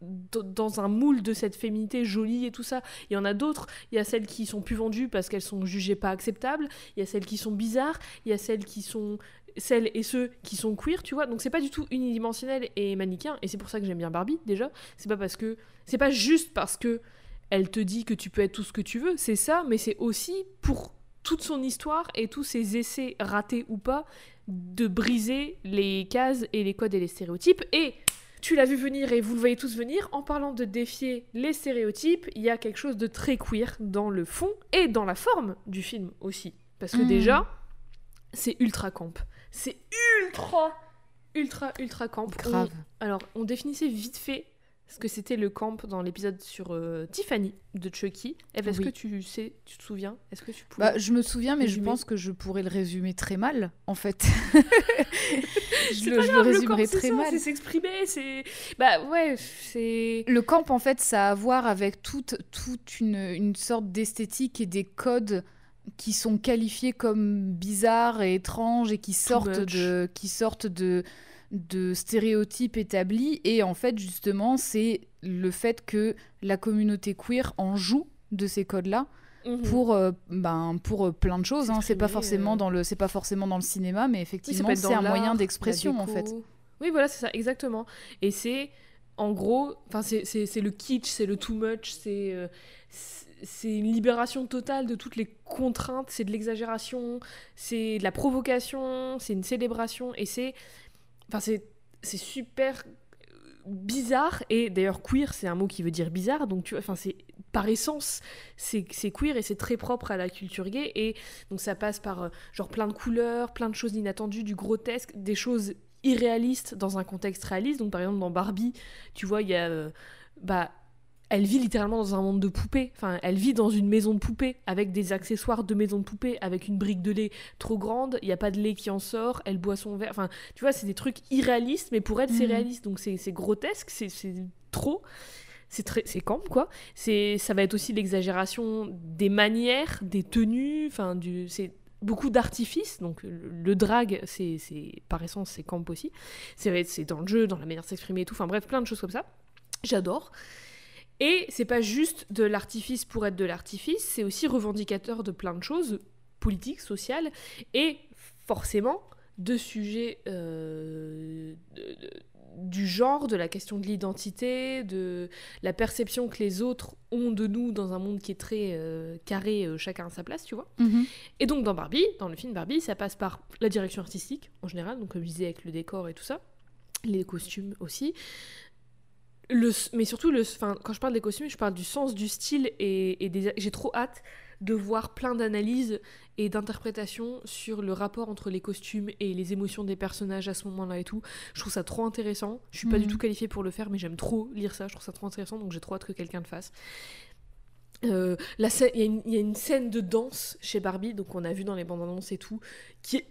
S1: dans un moule de cette féminité jolie et tout ça. Il y en a d'autres. Il y a celles qui sont plus vendues parce qu'elles sont jugées pas acceptables. Il y a celles qui sont bizarres. Il y a celles qui sont celles et ceux qui sont queer, tu vois. Donc c'est pas du tout unidimensionnel et manichéen. Et c'est pour ça que j'aime bien Barbie déjà. C'est pas parce que c'est pas juste parce que elle te dit que tu peux être tout ce que tu veux. C'est ça, mais c'est aussi pour toute son histoire et tous ses essais ratés ou pas de briser les cases et les codes et les stéréotypes. Et tu l'as vu venir et vous le voyez tous venir, en parlant de défier les stéréotypes, il y a quelque chose de très queer dans le fond et dans la forme du film aussi. Parce que
S2: Mhm.
S1: déjà, c'est ultra camp. C'est ultra, ultra, ultra camp.
S2: Grave.
S1: On- alors, on définissait vite fait ce que c'était le camp dans l'épisode sur euh, Tiffany de Chucky? Eve, est-ce
S2: Oui.
S1: que tu sais, tu te souviens? Est-ce que tu
S2: Bah, je me souviens, mais je pense que je pourrais le résumer très mal, en fait. [laughs] je le, je le résumerai
S1: camp,
S2: très
S1: ça,
S2: mal.
S1: C'est s'exprimer, c'est. Bah ouais, c'est.
S2: Le camp, en fait, ça a à voir avec toute, toute une, une sorte d'esthétique et des codes qui sont qualifiés comme bizarres et étranges et qui sortent de, qui sortent de, de stéréotypes établis. Et en fait, justement, c'est le fait que la communauté queer en joue de ces codes-là
S1: Mhm.
S2: pour, euh, ben, pour euh, plein de choses. hein. C'est pas forcément
S1: euh.
S2: dans le, c'est pas forcément dans le cinéma, mais effectivement, c'est un moyen d'expression
S1: la
S2: en fait.
S1: Oui, voilà, c'est ça, exactement. Et c'est, en gros, enfin, c'est- le kitsch, c'est le too much, c'est euh, c'est- c'est une libération totale de toutes les contraintes, c'est de l'exagération, c'est de la provocation, c'est une célébration, et c'est, enfin, c'est c'est super bizarre. Et d'ailleurs queer c'est un mot qui veut dire bizarre. Donc tu enfin c'est par essence c'est c'est queer et c'est très propre à la culture gay. Et donc ça passe par euh, genre plein de couleurs plein de choses inattendues du grotesque des choses irréalistes dans un contexte réaliste. Donc par exemple dans Barbie tu vois il y a euh, bah elle vit littéralement dans un monde de poupées. Enfin, elle vit dans une maison de poupées avec des accessoires de maison de poupées, avec une brique de lait trop grande. Il n'y a pas de lait qui en sort. Elle boit son verre. Enfin, tu vois, c'est des trucs irréalistes, mais pour elle, c'est
S2: Mhm.
S1: réaliste. Donc c'est grotesque, c'est trop. C'est très, c'est camp quoi. C'est, ça va être aussi l'exagération des manières, des tenues. Enfin, du, c'est beaucoup d'artifices. Donc le, le drag, c'est, c'est par essence, c'est camp aussi. C'est, c'est dans le jeu, dans la manière de s'exprimer et tout. Enfin bref, plein de choses comme ça. J'adore. Et c'est pas juste de l'artifice pour être de l'artifice, c'est aussi revendicateur de plein de choses politiques, sociales, et forcément de sujets euh, de- de- du genre, de la question de l'identité, de la perception que les autres ont de nous dans un monde qui est très euh, carré, euh, chacun à sa place, tu vois.
S2: Mhm.
S1: Et donc dans Barbie, dans le film Barbie, ça passe par la direction artistique en général, donc comme je disais avec le décor et tout ça, les costumes aussi. Le, mais surtout, le, quand je parle des costumes, je parle du sens du style et, et des, j'ai trop hâte de voir plein d'analyses et d'interprétations sur le rapport entre les costumes et les émotions des personnages à ce moment-là et tout. Je trouve ça trop intéressant. Je suis pas du tout qualifiée pour le faire, mais j'aime trop lire ça. Je trouve ça trop intéressant, donc j'ai trop hâte que quelqu'un le fasse. Euh, la il y, a une- il y a une scène de danse chez Barbie, donc on a vu dans les bandes annonces et tout, qui est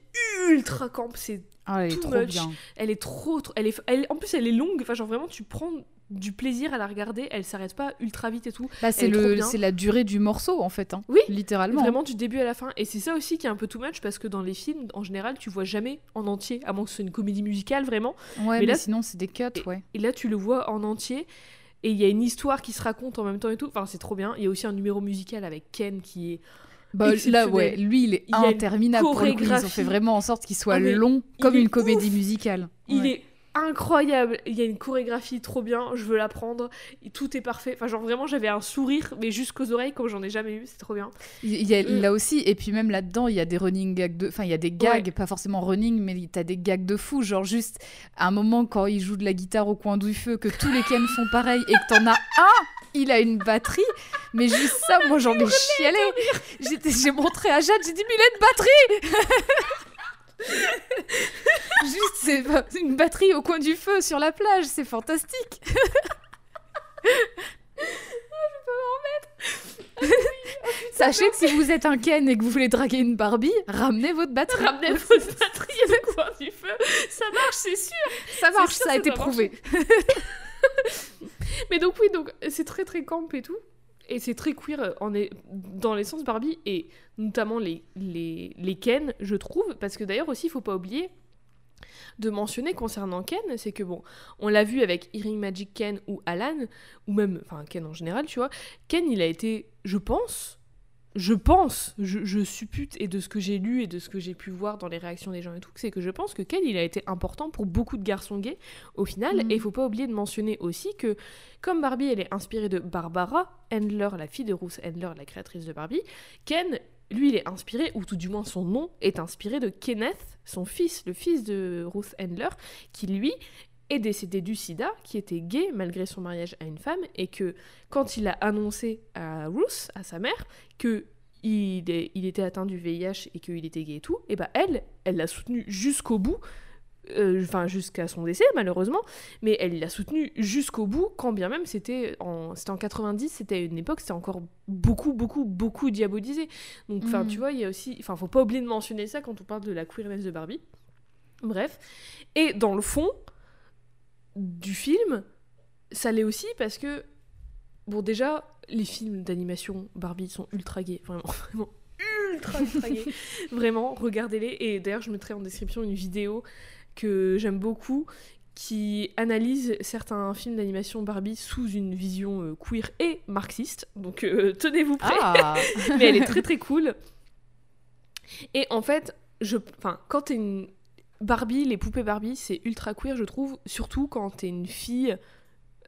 S1: ultra camp. C'est,
S2: Ah, elle est
S1: Too
S2: trop
S1: much.
S2: bien.
S1: elle est trop, trop- elle est, elle- en plus elle est longue. Enfin genre vraiment tu prends du plaisir à la regarder. Elle s'arrête pas ultra vite et tout.
S2: Bah, c'est le, c'est la durée du morceau en fait. hein.
S1: Oui,
S2: littéralement.
S1: Vraiment du début à la fin. Et c'est ça aussi qui est un peu too much parce que dans les films en général tu vois jamais en entier, à moins que ce soit une comédie musicale vraiment.
S2: Ouais,
S1: Mais
S2: mais,
S1: là-
S2: sinon c'est des cuts, ouais.
S1: Et là, tu le vois en entier. Et il y a une histoire qui se raconte en même temps et tout. Enfin, c'est trop bien. Il y a aussi un numéro musical avec Ken qui est.
S2: Bah, là, ouais, lui, il est
S1: Il
S2: interminable pour le coup. Ils ont fait vraiment en sorte qu'il soit
S1: Ah,
S2: long, comme une comédie musicale.
S1: Il
S2: Ouais.
S1: est incroyable. Il y a une chorégraphie trop bien. Je veux l'apprendre. Et Tout est parfait. Enfin, genre vraiment, j'avais un sourire, mais jusqu'aux oreilles, comme j'en ai jamais eu. C'est trop bien.
S2: Il y a,
S1: Euh.
S2: là aussi, et puis même là-dedans, il y a des running gags de. Enfin, il y a des gags,
S1: Ouais.
S2: pas forcément running, mais t'as des gags de fou. Genre, juste à un moment, quand il joue de la guitare au coin du feu, que tous les Ken font pareil et que t'en as un, il a une batterie. Mais juste ça, moi j'en ai chialé. J'ai montré à Jade, j'ai dit, mais il a une batterie [laughs] Juste, c'est une batterie au coin du feu sur la plage, c'est fantastique. [laughs] Ah, je peux m'en remettre. Ah oh, Sachez que si vous êtes un Ken et que vous voulez draguer une Barbie, ramenez votre batterie.
S1: Ramenez votre batterie au coin du feu. Ça marche, c'est sûr.
S2: Ça marche, ça, a été prouvé. [laughs]
S1: Mais donc oui, donc c'est très très camp et tout. Et c'est très queer euh, dans l'essence Barbie et notamment les, les, les Ken, je trouve. Parce que d'ailleurs aussi, il faut pas oublier de mentionner concernant Ken, c'est que bon, on l'a vu avec Earring Magic Ken ou Alan, ou même, enfin Ken en général, tu vois, Ken il a été, je pense, je pense, je, je suppute, et de ce que j'ai lu et de ce que j'ai pu voir dans les réactions des gens et tout, c'est que je pense que Ken il a été important pour beaucoup de garçons gays au final,
S2: Mhm.
S1: et il faut pas oublier de mentionner aussi que comme Barbie elle est inspirée de Barbara Handler, la fille de Ruth Handler, la créatrice de Barbie, Ken lui, il est inspiré, ou tout du moins son nom est inspiré de Kenneth, son fils, le fils de Ruth Handler, qui lui est décédé du sida, qui était gay malgré son mariage à une femme, et que quand il a annoncé à Ruth, à sa mère, que il, est- il était atteint du VIH et qu'il était gay et tout, et bah elle, elle l'a soutenu jusqu'au bout, euh, enfin jusqu'à son décès malheureusement, mais elle l'a soutenu jusqu'au bout, quand bien même c'était en, c'était en 90, c'était une époque, c'était encore beaucoup, beaucoup, beaucoup diabolisé. Donc, enfin,
S2: Mhm.
S1: tu vois, il y a aussi, enfin, faut pas oublier de mentionner ça quand on parle de la queerness de Barbie. Bref, et dans le fond du film, ça l'est aussi parce que, bon, déjà, les films d'animation Barbie sont ultra gays, vraiment, [laughs] vraiment ultra, ultra gays. [laughs] vraiment, regardez-les. Et d'ailleurs, je mettrai en description une vidéo que j'aime beaucoup qui analyse certains films d'animation Barbie sous une vision euh, queer et marxiste. Donc euh, [laughs] tenez-vous prêts.
S2: Ah
S1: Mais elle est très très cool. Et en fait, je, quand t'es une Barbie, les poupées Barbie, c'est ultra queer, je trouve, surtout quand t'es une fille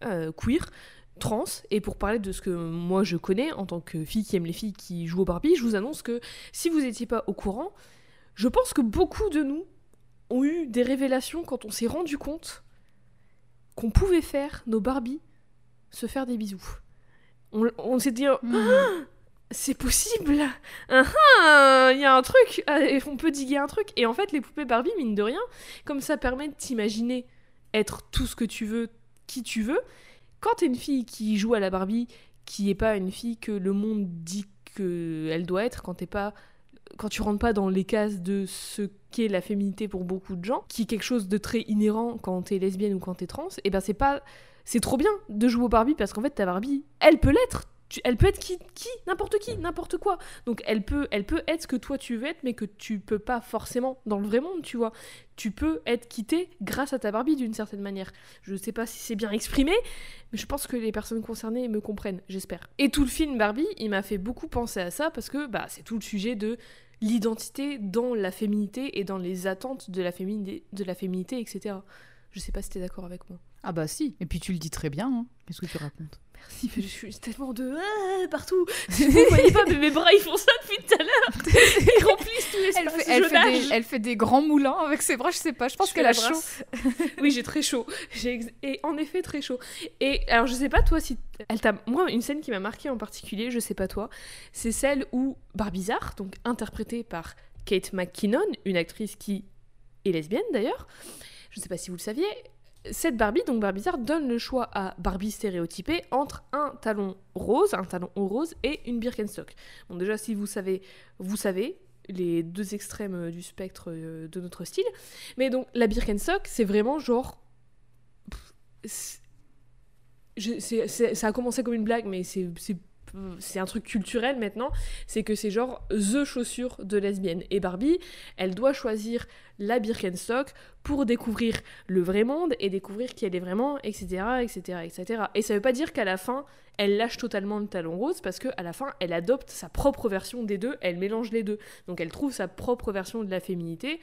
S1: euh, queer, trans. Et pour parler de ce que moi je connais en tant que fille qui aime les filles qui jouent au Barbie, je vous annonce que si vous n'étiez pas au courant, je pense que beaucoup de nous ont eu des révélations quand on s'est rendu compte qu'on pouvait faire nos Barbies se faire des bisous. On, on s'est dit,
S2: Hmm.
S1: C'est possible. Ah ah, Il y a un truc. Euh, On peut diguer un truc. Et en fait, les poupées Barbie, mine de rien, comme ça permet de t'imaginer être tout ce que tu veux, qui tu veux, quand t'es une fille qui joue à la Barbie, qui est pas une fille que le monde dit qu'elle doit être, quand t'es pas quand tu rentres pas dans les cases de ce qu'est la féminité pour beaucoup de gens, qui est quelque chose de très inhérent quand t'es lesbienne ou quand t'es trans, et ben c'est pas c'est trop bien de jouer au Barbie parce qu'en fait ta Barbie, elle peut l'être. Elle peut être qui, qui n'importe qui, n'importe quoi. Donc elle peut, elle peut être ce que toi tu veux être, mais que tu peux pas forcément dans le vrai monde, tu vois. Tu peux être quitté grâce à ta Barbie d'une certaine manière. Je sais pas si c'est bien exprimé, mais je pense que les personnes concernées me comprennent, j'espère. Et tout le film Barbie, il m'a fait beaucoup penser à ça parce que bah, c'est tout le sujet de l'identité dans la féminité et dans les attentes de la, féminité, de la féminité, etc. Je sais pas si t'es d'accord avec moi.
S2: Ah bah si. Et puis tu le dis très bien. hein. Qu'est-ce que tu racontes?
S1: Merci, mais je suis tellement de ah, partout. Vous voyez pas, mais mes bras ils font ça depuis tout à l'heure. [laughs] Ils remplissent tout
S2: elle
S1: l'espace.
S2: fait, elle,
S1: Je
S2: fait
S1: nage.
S2: des, elle fait des grands moulins avec ses bras, je sais pas. Je pense qu'elle a chaud. [laughs]
S1: oui, j'ai très chaud. J'ai et en effet très chaud. Et alors je sais pas toi si elle t'a moi une scène qui m'a marqué en particulier, je sais pas toi, c'est celle où Barbizarre, donc interprétée par Kate McKinnon, une actrice qui est lesbienne d'ailleurs. Je sais pas si vous le saviez. Cette Barbie, donc Barbizarre, donne le choix à Barbie stéréotypée entre un talon rose, un talon haut rose et une Birkenstock. Bon déjà si vous savez, vous savez les deux extrêmes du spectre euh, de notre style. Mais donc, la Birkenstock, c'est vraiment genre. Ça a commencé comme une blague, mais c'est. C'est- un truc culturel maintenant, c'est que c'est genre the chaussure de lesbienne. Et Barbie, elle doit choisir la Birkenstock pour découvrir le vrai monde et découvrir qui elle est vraiment, etc., etc., etc. Et ça veut pas dire qu'à la fin, elle lâche totalement le talon rose, parce qu'à la fin, elle adopte sa propre version des deux, elle mélange les deux. Donc elle trouve sa propre version de la féminité,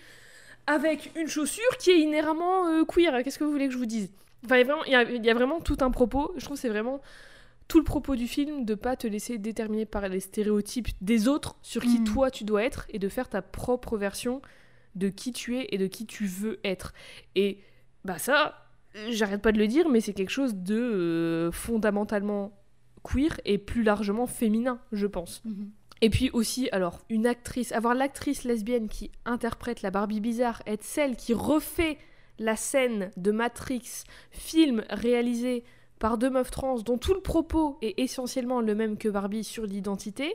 S1: avec une chaussure qui est inhéremment euh, queer. Qu'est-ce que vous voulez que je vous dise? Enfin, il y, vraiment, il y a- il y a vraiment tout un propos. Je trouve que c'est vraiment tout le propos du film de pas te laisser déterminer par les stéréotypes des autres sur qui
S2: Mhm.
S1: toi tu dois être et de faire ta propre version de qui tu es et de qui tu veux être. Et bah ça, j'arrête pas de le dire, mais c'est quelque chose de euh, fondamentalement queer et plus largement féminin, je pense.
S2: Mhm.
S1: Et puis aussi, alors, une actrice, avoir l'actrice lesbienne qui interprète la Barbie bizarre, être celle qui refait la scène de Matrix, film réalisé par deux meufs trans dont tout le propos est essentiellement le même que Barbie sur l'identité,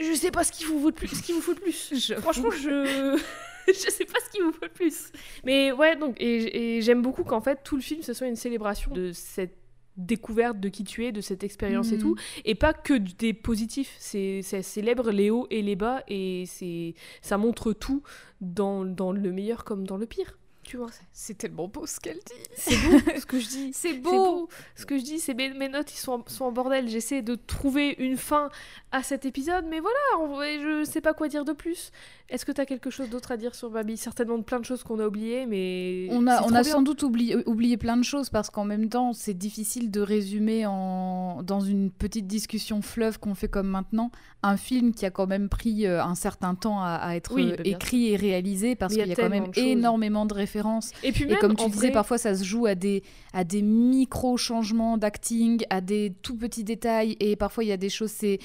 S1: je sais pas ce qu'il vous faut de plus. [laughs] Ce qu'il vous faut de plus. Franchement, je. [laughs] je sais pas ce qu'il vous faut de plus. Mais ouais, donc, et, et j'aime beaucoup qu'en fait, tout le film, ce soit une célébration de cette découverte de qui tu es, de cette expérience et
S2: Mhm.
S1: tout, et pas que des positifs. C'est, ça célèbre les hauts et les bas, et c'est, ça montre tout dans, dans le meilleur comme dans le pire. Tu vois.
S2: C'est tellement beau ce qu'elle dit.
S1: C'est beau [laughs] ce que je dis.
S2: C'est
S1: beau. Ce que je dis, c'est mes, mes notes, ils sont, en- sont en bordel. J'essaie de trouver une fin à cet épisode, mais voilà, vrai, je sais pas quoi dire de plus. Est-ce que t'as quelque chose d'autre à dire sur Babi? Certainement plein de choses qu'on a oubliées, mais
S2: On a, on a
S1: bien.
S2: sans doute oublié, oublié plein de choses parce qu'en même temps, c'est difficile de résumer en, dans une petite discussion fleuve qu'on fait comme maintenant un film qui a quand même pris euh, un certain temps à, à être
S1: Oui,
S2: euh,
S1: bah,
S2: écrit et réalisé parce
S1: Mais il y
S2: qu'il y a quand même
S1: de
S2: énormément de références.
S1: Et puis
S2: Et
S1: même,
S2: comme tu disais,
S1: vrai-
S2: parfois ça se joue à des, à des micro-changements d'acting, à des tout petits détails, et parfois il y a des choses, c'est...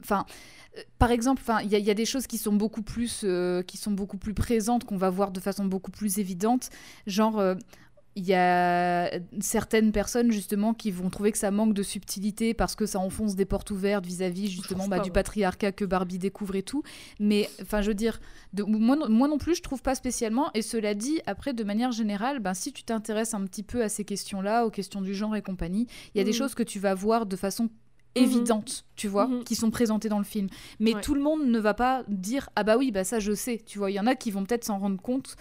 S2: Enfin, par exemple, enfin, il y, a- il y a des choses qui sont beaucoup plus, euh, qui sont beaucoup plus présentes, qu'on va voir de façon beaucoup plus évidente, genre... euh, il y a certaines personnes justement qui vont trouver que ça manque de subtilité parce que ça enfonce des portes ouvertes vis-à-vis justement bah,
S1: pas,
S2: du
S1: ouais.
S2: patriarcat que Barbie découvre et tout. Mais enfin, je veux dire, de- moi, non- moi non plus, je trouve pas spécialement. Et cela dit, après, de manière générale, ben, si tu t'intéresses un petit peu à ces questions-là, aux questions du genre et compagnie, il y a des
S1: Mhm.
S2: choses que tu vas voir de façon évidente, tu vois,
S1: Mhm.
S2: qui sont présentées dans le film. Mais
S1: Ouais.
S2: tout le monde ne va pas dire ah bah oui, bah ça je sais, tu vois. Il y en a qui vont peut-être s'en rendre compte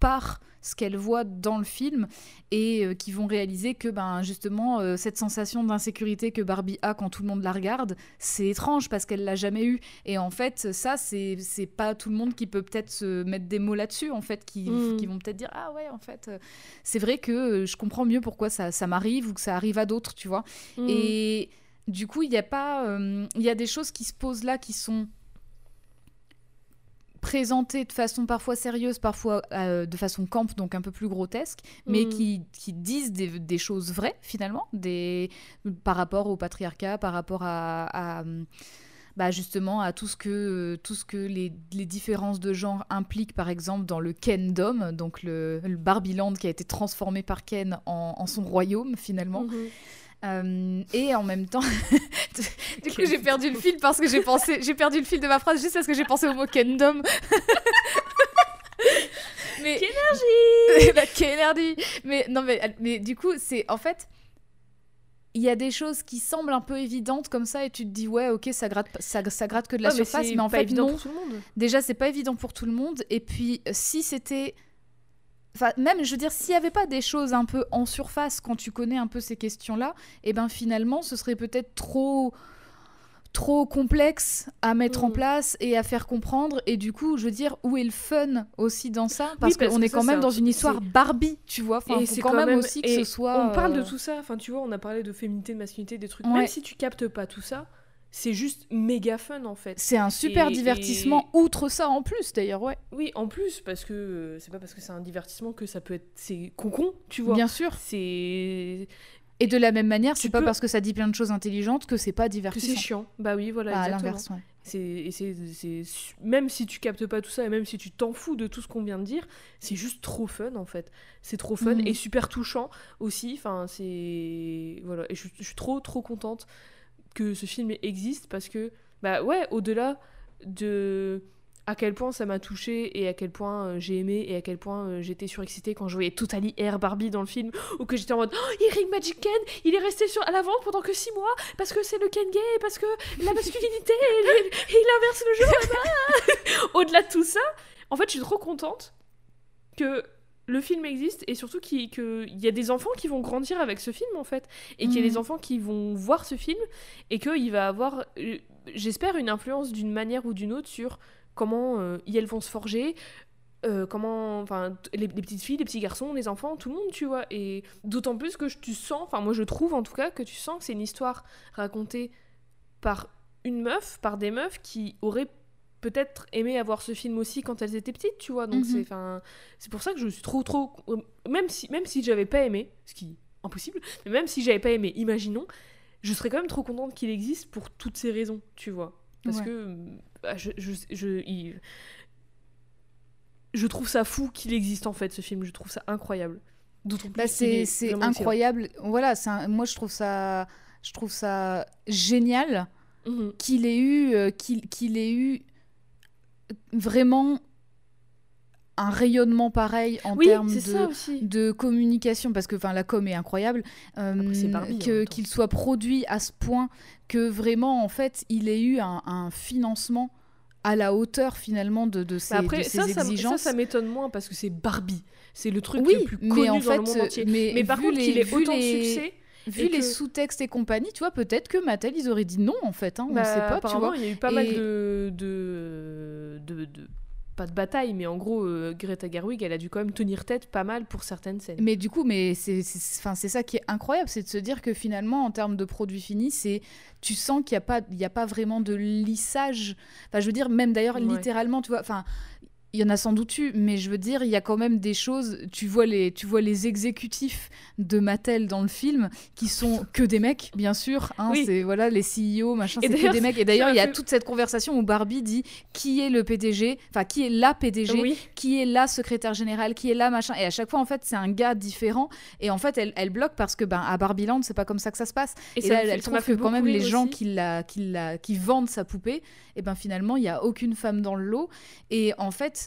S2: par ce qu'elles voient dans le film et euh, qui vont réaliser que ben justement euh, cette sensation d'insécurité que Barbie a quand tout le monde la regarde, c'est étrange parce qu'elle l'a jamais eu et en fait ça c'est c'est pas tout le monde qui peut peut-être se mettre des mots là-dessus en fait qui,
S1: Mm.
S2: qui vont peut-être dire ah ouais en fait euh, c'est vrai que je comprends mieux pourquoi ça, ça m'arrive ou que ça arrive à d'autres tu vois
S1: Mm.
S2: et du coup, il y a pas, il y a des choses qui se posent là qui sont présentées de façon parfois sérieuse, parfois euh, de façon camp, donc un peu plus grotesque, mais
S1: Mm.
S2: qui, qui disent des, des choses vraies finalement, des, par rapport au patriarcat, par rapport à, à, bah, justement à tout ce que, tout ce que les, les différences de genre impliquent, par exemple dans le Kendom, donc le, le Barbieland qui a été transformé par Ken en, en son royaume finalement.
S1: Mhm.
S2: Euh, et en même temps, [laughs] du coup
S1: Quel
S2: j'ai perdu le fil parce que j'ai pensé, j'ai perdu le fil de ma phrase juste parce que j'ai pensé au mot Kendom. [laughs] mais
S1: Qu'énergie [laughs]
S2: Bah, quelle énergie Mais non mais mais du coup c'est en fait il y a des choses qui semblent un peu évidentes comme ça et tu te dis ouais ok ça gratte ça, ça gratte que de la
S1: mais
S2: surface
S1: c'est
S2: mais, en
S1: pas
S2: fait
S1: évident
S2: non
S1: pour tout le monde.
S2: déjà c'est pas évident pour tout le monde et puis si c'était enfin même je veux dire s'il y avait pas des choses un peu en surface quand tu connais un peu ces questions là et ben finalement ce serait peut-être trop trop complexe à mettre en
S1: Mm.
S2: place et à faire comprendre et du coup je veux dire où est le fun aussi dans ça? Parce,
S1: parce
S2: qu'on est quand même dans une histoire Barbie tu vois? Enfin
S1: et c'est
S2: quand, même, aussi que ce soit
S1: On parle de
S2: euh,
S1: tout ça, enfin tu vois, on a parlé de féminité, de masculinité, des trucs.
S2: Ouais.
S1: Même si tu captes pas tout ça, c'est juste méga fun en fait.
S2: c'est un super
S1: Et-
S2: divertissement outre ça en plus d'ailleurs ouais
S1: Oui, en plus, parce que euh, c'est pas parce que c'est un divertissement que ça peut être. C'est concon, tu vois.
S2: bien sûr
S1: C'est.
S2: et de la même manière c'est pas
S1: peux-
S2: parce que ça dit plein de choses intelligentes que c'est pas
S1: Que c'est
S2: divertissant
S1: chiant. Bah oui, voilà,
S2: Ah, à l'inverse ouais.
S1: C'est, c'est, c'est- même si tu captes pas tout ça et même si tu t'en fous de tout ce qu'on vient de dire, c'est juste trop fun en fait. C'est trop fun
S2: Mhm.
S1: et super touchant aussi. Enfin, c'est voilà. Et je, je suis trop trop contente que ce film existe parce que bah ouais, au-delà de à quel point ça m'a touché et à quel point euh, j'ai aimé et à quel point euh, j'étais surexcitée quand je voyais Totally Air Barbie dans le film ou que j'étais en mode oh, Eric Magic Ken il est resté sur à la vente pendant que 6 mois parce que c'est le Ken gay parce que la masculinité [laughs] et, et il inverse le genre là-bas. [laughs] au-delà de tout ça en fait je suis trop contente que le film existe et surtout qu'il y a des enfants qui vont grandir avec ce film en fait et qu'il y a
S2: Mhm.
S1: des enfants qui vont voir ce film et qu'il va avoir euh, j'espère une influence d'une manière ou d'une autre sur comment euh, elles vont se forger euh, comment enfin les, les petites filles les petits garçons les enfants tout le monde tu vois et d'autant plus que tu sens enfin moi je trouve en tout cas que tu sens que c'est une histoire racontée par une meuf par des meufs qui auraient peut-être aimé avoir ce film aussi quand elles étaient petites tu vois donc c'est enfin c'est pour ça que je suis trop trop même si même si j'avais pas aimé ce qui est impossible mais même si j'avais pas aimé imaginons je serais quand même trop contente qu'il existe pour toutes ces raisons tu vois parce
S2: Ouais.
S1: que bah, je, je, je, il- je trouve ça fou qu'il existe en fait ce film je trouve ça incroyable
S2: Bah, c'est incroyable. Voilà, c'est un- moi je trouve ça, je trouve ça génial
S1: Mhm.
S2: qu'il ait eu euh, qu'il qu'il ait eu vraiment un rayonnement pareil en
S1: Oui,
S2: termes de, communication parce que enfin la com est incroyable euh, qu'il soit produit à ce point que vraiment en fait il ait eu un, un financement à la hauteur finalement de, de ses,
S1: Mais après,
S2: de ses
S1: ça, ça, ça,
S2: exigences
S1: ça m'étonne moins parce que c'est Barbie. C'est le truc
S2: oui
S1: le plus
S2: mais
S1: connu
S2: en
S1: dans le monde entier.
S2: mais,
S1: Mais par contre,
S2: les-
S1: qu'il ait autant
S2: les-
S1: de succès,
S2: vu les
S1: que-
S2: sous-textes et compagnie tu vois peut-être que Mattel ils auraient dit non en fait hein, on
S1: bah,
S2: sait pas tu vois
S1: il y a eu pas mal de, de, de, de- Pas de bataille, mais en gros, euh, Greta Gerwig, elle a dû quand même tenir tête pas mal pour certaines scènes.
S2: Mais du coup, mais c'est, c'est- enfin, c'est ça qui est incroyable, c'est de se dire que finalement, en termes de produits finis, c'est, tu sens qu'il n'y a pas, il y a pas vraiment de lissage. Enfin, je veux dire, même d'ailleurs,
S1: Ouais.
S2: littéralement, tu vois, enfin. Il y en a sans doute eu, mais je veux dire, il y a quand même des choses. Tu vois les, tu vois les exécutifs de Mattel dans le film qui sont que des mecs, bien sûr. hein,
S1: Oui.
S2: C'est voilà les CEO, machin, c'est que des mecs. Et d'ailleurs, il y a toute cette conversation où Barbie dit qui est le PDG, enfin qui est la PDG,
S1: Oui,
S2: qui est la secrétaire générale, qui est la machin. Et à chaque fois, en fait, c'est un gars différent. Et en fait, elle, elle bloque parce que ben, à Barbieland, c'est pas comme ça que ça se passe. Et,
S1: ça
S2: là, elle trouve que quand même les gens
S1: aussi.
S2: qui, la, qui, la, qui vendent sa poupée, et ben finalement, il y a aucune femme dans le lot. Et en fait,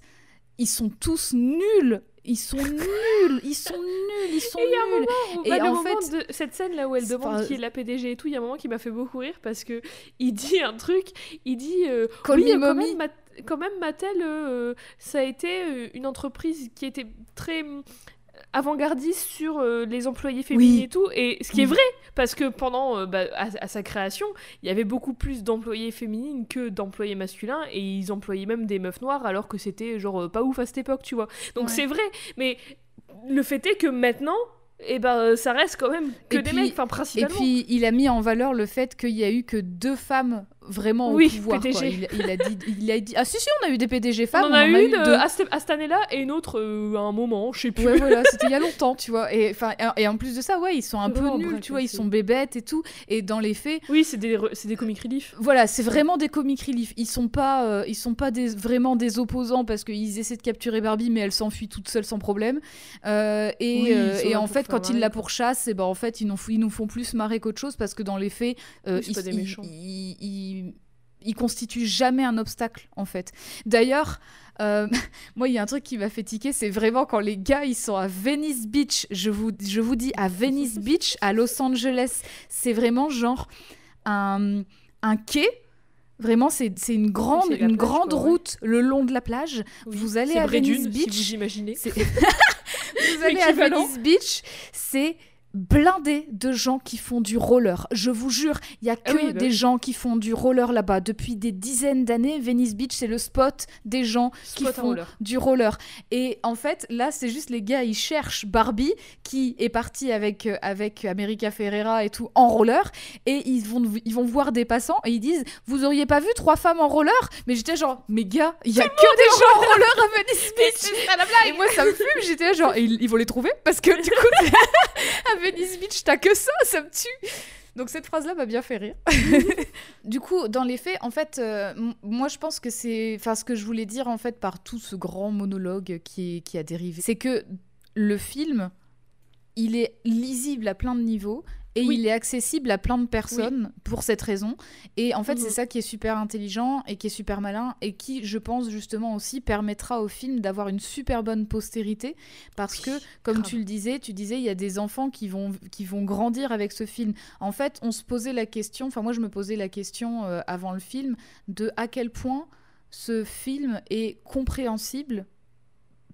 S2: ils sont tous nuls. Ils sont nuls. Ils sont nuls. Ils sont
S1: Et
S2: nuls. Et
S1: bah, le
S2: en
S1: moment
S2: fait-
S1: de cette scène là où elle demande
S2: pas-
S1: qui est la PDG et tout, il y a un moment qui m'a fait beaucoup rire parce que il dit un truc, il dit euh, oui, euh, quand même, quand même Mattel, euh, ça a été une entreprise qui était très avant-gardiste sur euh, les employés féminins
S2: Oui.
S1: et tout, et ce qui est vrai parce que pendant euh, bah, à, à sa création, il y avait beaucoup plus d'employés féminines que d'employés masculins et ils employaient même des meufs noires alors que c'était genre euh, pas ouf à cette époque, tu vois. Donc
S2: Ouais.
S1: c'est vrai, mais le fait est que maintenant, eh ben, ça reste quand même que
S2: Et
S1: des
S2: puis-
S1: mecs, enfin
S2: Et
S1: principalement.
S2: puis, il a mis en valeur le fait qu'il y a eu que deux femmes vraiment au
S1: Oui,
S2: pouvoir. quoi. Il, il a dit, il a dit, ah si si, on a eu des PDG
S1: on
S2: femmes.
S1: en a eu une euh, à, cette, à cette année-là et une autre euh, à un moment, je sais plus.
S2: Ouais, voilà, c'était il y a [laughs] longtemps, tu vois. Et, en plus de ça, ouais, ils sont un peu nuls, tu vois, ils sont bébêtes et tout. Et dans les faits,
S1: Oui, c'est des, des comic relief.
S2: voilà, c'est vraiment des comic relief. Ils sont pas, euh, ils sont pas des, vraiment des opposants parce qu'ils essaient de capturer Barbie, mais elle s'enfuit toute seule sans problème. Euh, et,
S1: Oui,
S2: en fait, quand ils la pourchassent, et ben en fait, ils nous, ils nous font plus marrer qu'autre chose parce que dans les faits, ils,
S1: pas des
S2: ils-
S1: méchants.
S2: ils- ils constituent jamais un obstacle en fait. D'ailleurs. euh, [laughs] moi, il y a un truc qui m'a fait tiquer, c'est vraiment quand les gars ils sont à Venice Beach. Je vous, je vous dis à Venice [laughs] Beach, à Los Angeles, c'est vraiment genre un, un quai. Vraiment, c'est c'est une grande, une
S1: plage,
S2: grande
S1: quoi, ouais.
S2: route le long de la plage.
S1: Oui.
S2: Vous allez à Venice
S1: d'une,
S2: Beach.
S1: si vous imaginez.
S2: C'est- [laughs] vous allez à. Venice Beach, c'est blindé de gens qui font du roller. Je vous jure, il y a que
S1: Ah oui, bah
S2: des
S1: oui.
S2: gens qui font du roller là-bas. Depuis des dizaines d'années, Venice Beach, c'est le spot des gens qui
S1: Spot
S2: font
S1: roller.
S2: du roller. Et en fait, là, c'est juste les gars, ils cherchent Barbie, qui est partie avec, euh, avec America Ferrera et tout en roller, et ils vont, ils vont voir des passants et ils disent Vous auriez pas vu trois femmes en roller? Mais j'étais genre Mais gars, il y a que des gens en roller à Venice Beach Et moi, ça me fume, j'étais genre Et ils, ils vont les trouver Parce que du coup, [laughs] Venice Beach, t'as que ça, ça me tue donc cette phrase-là m'a bien fait rire. [laughs] du coup, dans les faits, en fait, euh, moi je pense que c'est, enfin, ce que je voulais dire en fait par tout ce grand monologue qui, qui a dérivé, c'est que le film, il est lisible à plein de niveaux et
S1: Oui.
S2: il est accessible à plein de personnes pour cette raison. Et en fait,
S1: Mhm.
S2: c'est ça qui est super intelligent et qui est super malin et qui, je pense justement aussi, permettra au film d'avoir une super bonne postérité parce que, comme
S1: grave.
S2: tu le disais, tu disais, il y a des enfants qui vont, qui vont grandir avec ce film. En fait, on se posait la question, enfin moi je me posais la question euh, avant le film, de à quel point ce film est compréhensible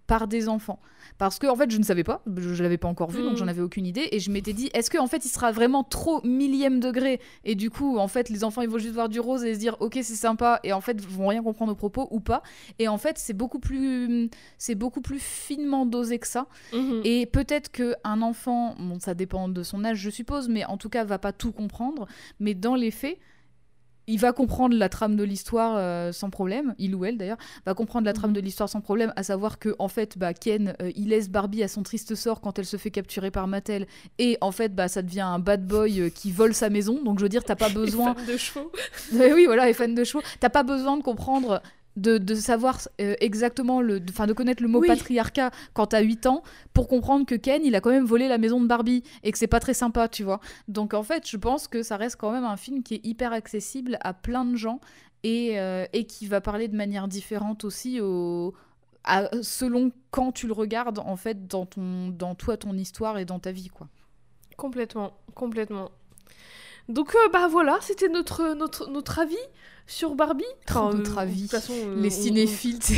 S2: par des enfants. Parce que en fait, je ne savais pas, je, je l'avais pas encore vu, donc
S1: Mm.
S2: j'en avais aucune idée, et je m'étais dit, est-ce que en fait, il sera vraiment trop millième degré, et du coup, en fait, les enfants, ils vont juste voir du rose et se dire, ok, c'est sympa, et en fait, vont rien comprendre aux propos ou pas. Et en fait, c'est beaucoup plus, c'est beaucoup plus finement dosé que ça.
S1: Mhm.
S2: Et peut-être que un enfant, bon, ça dépend de son âge, je suppose, mais en tout cas, va pas tout comprendre. Mais dans les faits, il va comprendre la trame de l'histoire euh, sans problème, il ou elle d'ailleurs, va comprendre la trame
S1: Mhm.
S2: de l'histoire sans problème, à savoir que en fait, bah, Ken, euh, il laisse Barbie à son triste sort quand elle se fait capturer par Mattel, et en fait, bah, ça devient un bad boy euh, qui vole sa maison. Donc je veux dire, t'as pas [laughs] besoin
S1: fans de chevaux. [laughs]
S2: euh, oui, voilà, les fans de chevaux. T'as pas besoin de comprendre de, de savoir euh, exactement le, enfin de, connaître le mot
S1: Oui.
S2: patriarcat quand t'as 8 ans pour comprendre que Ken il a quand même volé la maison de Barbie et que c'est pas très sympa, tu vois. Donc en fait, je pense que ça reste quand même un film qui est hyper accessible à plein de gens et, euh, et qui va parler de manière différente aussi au, à- selon quand tu le regardes en fait dans ton dans toi ton histoire et dans ta vie quoi.
S1: Complètement, complètement. Donc euh, bah voilà, c'était notre, notre, notre avis sur Barbie.
S2: Notre
S1: euh,
S2: avis.
S1: De toute façon, euh,
S2: Les cinéphiles. [laughs]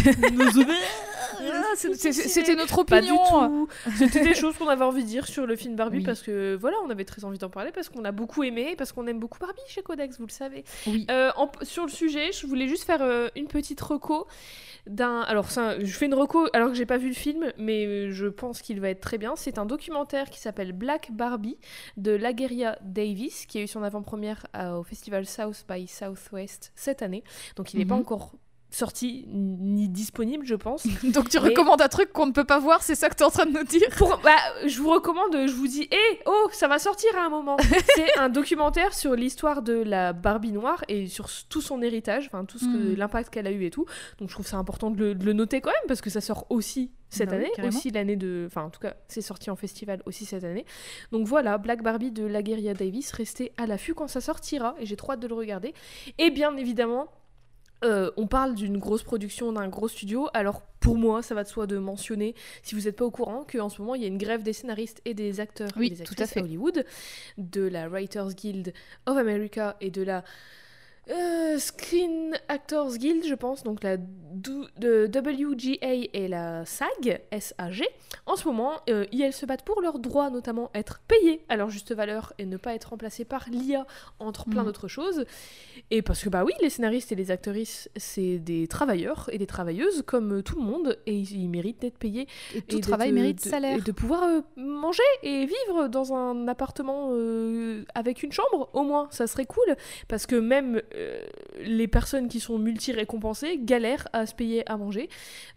S2: Ah, C'était notre
S1: Pas du
S2: opinion.
S1: tout. C'était des [laughs] choses qu'on avait envie de dire sur le film Barbie
S2: Oui.
S1: parce que voilà, on avait très envie d'en parler parce qu'on a beaucoup aimé, parce qu'on aime beaucoup Barbie chez Codex, vous le savez.
S2: Oui.
S1: Euh, en- sur le sujet, je voulais juste faire euh, une petite reco d'un. Alors ça, je fais une reco alors que j'ai pas vu le film, mais je pense qu'il va être très bien. C'est un documentaire qui s'appelle Black Barbie de Lageria Davis qui a eu son avant-première euh, au festival South by Southwest cette année. Donc il n'est pas
S2: Mhm.
S1: encore sorti ni disponible, je pense. [laughs]
S2: Donc tu
S1: Mais-
S2: recommandes un truc qu'on ne peut pas voir, c'est ça que tu es en train de nous dire?
S1: Pour- bah, je vous recommande, je vous dis, hé, oh, ça va sortir à un moment. [laughs] C'est un documentaire sur l'histoire de la Barbie noire et sur tout son héritage, enfin tout ce que
S2: Mm.
S1: l'impact qu'elle a eu et tout. Donc je trouve ça important de le, de le noter quand même parce que ça sort aussi cette
S2: Bah
S1: année,
S2: carrément.
S1: aussi l'année de, enfin en tout cas c'est sorti en festival aussi cette année. Donc voilà, Black Barbie de Lageria Davis, restez à l'affût quand ça sortira et j'ai trop hâte de le regarder. Et bien évidemment. Euh, on parle d'une grosse production, d'un gros studio. Alors pour moi, ça va de soi de mentionner, si vous n'êtes pas au courant, qu'en ce moment il y a une grève des scénaristes et des acteurs
S2: Oui,
S1: et des
S2: tout
S1: actrices
S2: à fait.
S1: Hollywood, de la Writers Guild of America et de la euh, Screen Actors Guild, je pense, donc la de WGA et la SAG, SAG. En ce moment, euh, elles se battent pour leurs droits, notamment être payées à leur juste valeur et ne pas être remplacées par l'IA, entre plein
S2: Mhm.
S1: d'autres choses. Et parce que, bah oui, les scénaristes et les actrices, c'est des travailleurs et des travailleuses comme euh, tout le monde, et ils, ils méritent d'être payés
S2: Et tout
S1: et
S2: travail mérite
S1: de-
S2: salaire.
S1: Et de pouvoir euh, manger et vivre dans un appartement euh, avec une chambre, au moins, ça serait cool. Parce que même les personnes qui sont multi-récompensées galèrent à se payer à manger.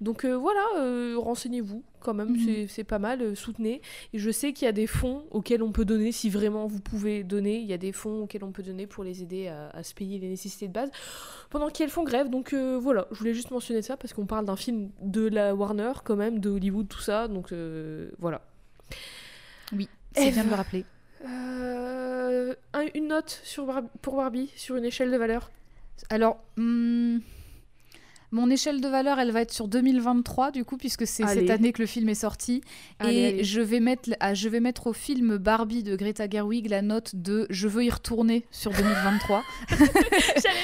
S1: Donc euh, voilà, euh, renseignez-vous quand même,
S2: Mhm.
S1: c'est- pas mal, euh, soutenez. Et je sais qu'il y a des fonds auxquels on peut donner, si vraiment vous pouvez donner, il y a des fonds auxquels on peut donner pour les aider à, à se payer les nécessités de base pendant qu'elles font grève. Donc euh, voilà, je voulais juste mentionner ça parce qu'on parle d'un film de la Warner quand même, de Hollywood, tout ça. Donc euh, voilà.
S2: Oui, c'est bien de le rappeler.
S1: Euh, un- une note sur Bar- pour Barbie sur une échelle de valeur?
S2: Alors, hmm, mon échelle de valeur, elle va être sur 2023, du coup, puisque c'est cette année que le film est sorti.
S1: Allez,
S2: et
S1: allez.
S2: Je, vais mettre, ah, je vais mettre au film Barbie de Greta Gerwig la note de Je veux y retourner sur 2023. [laughs]
S1: J'allais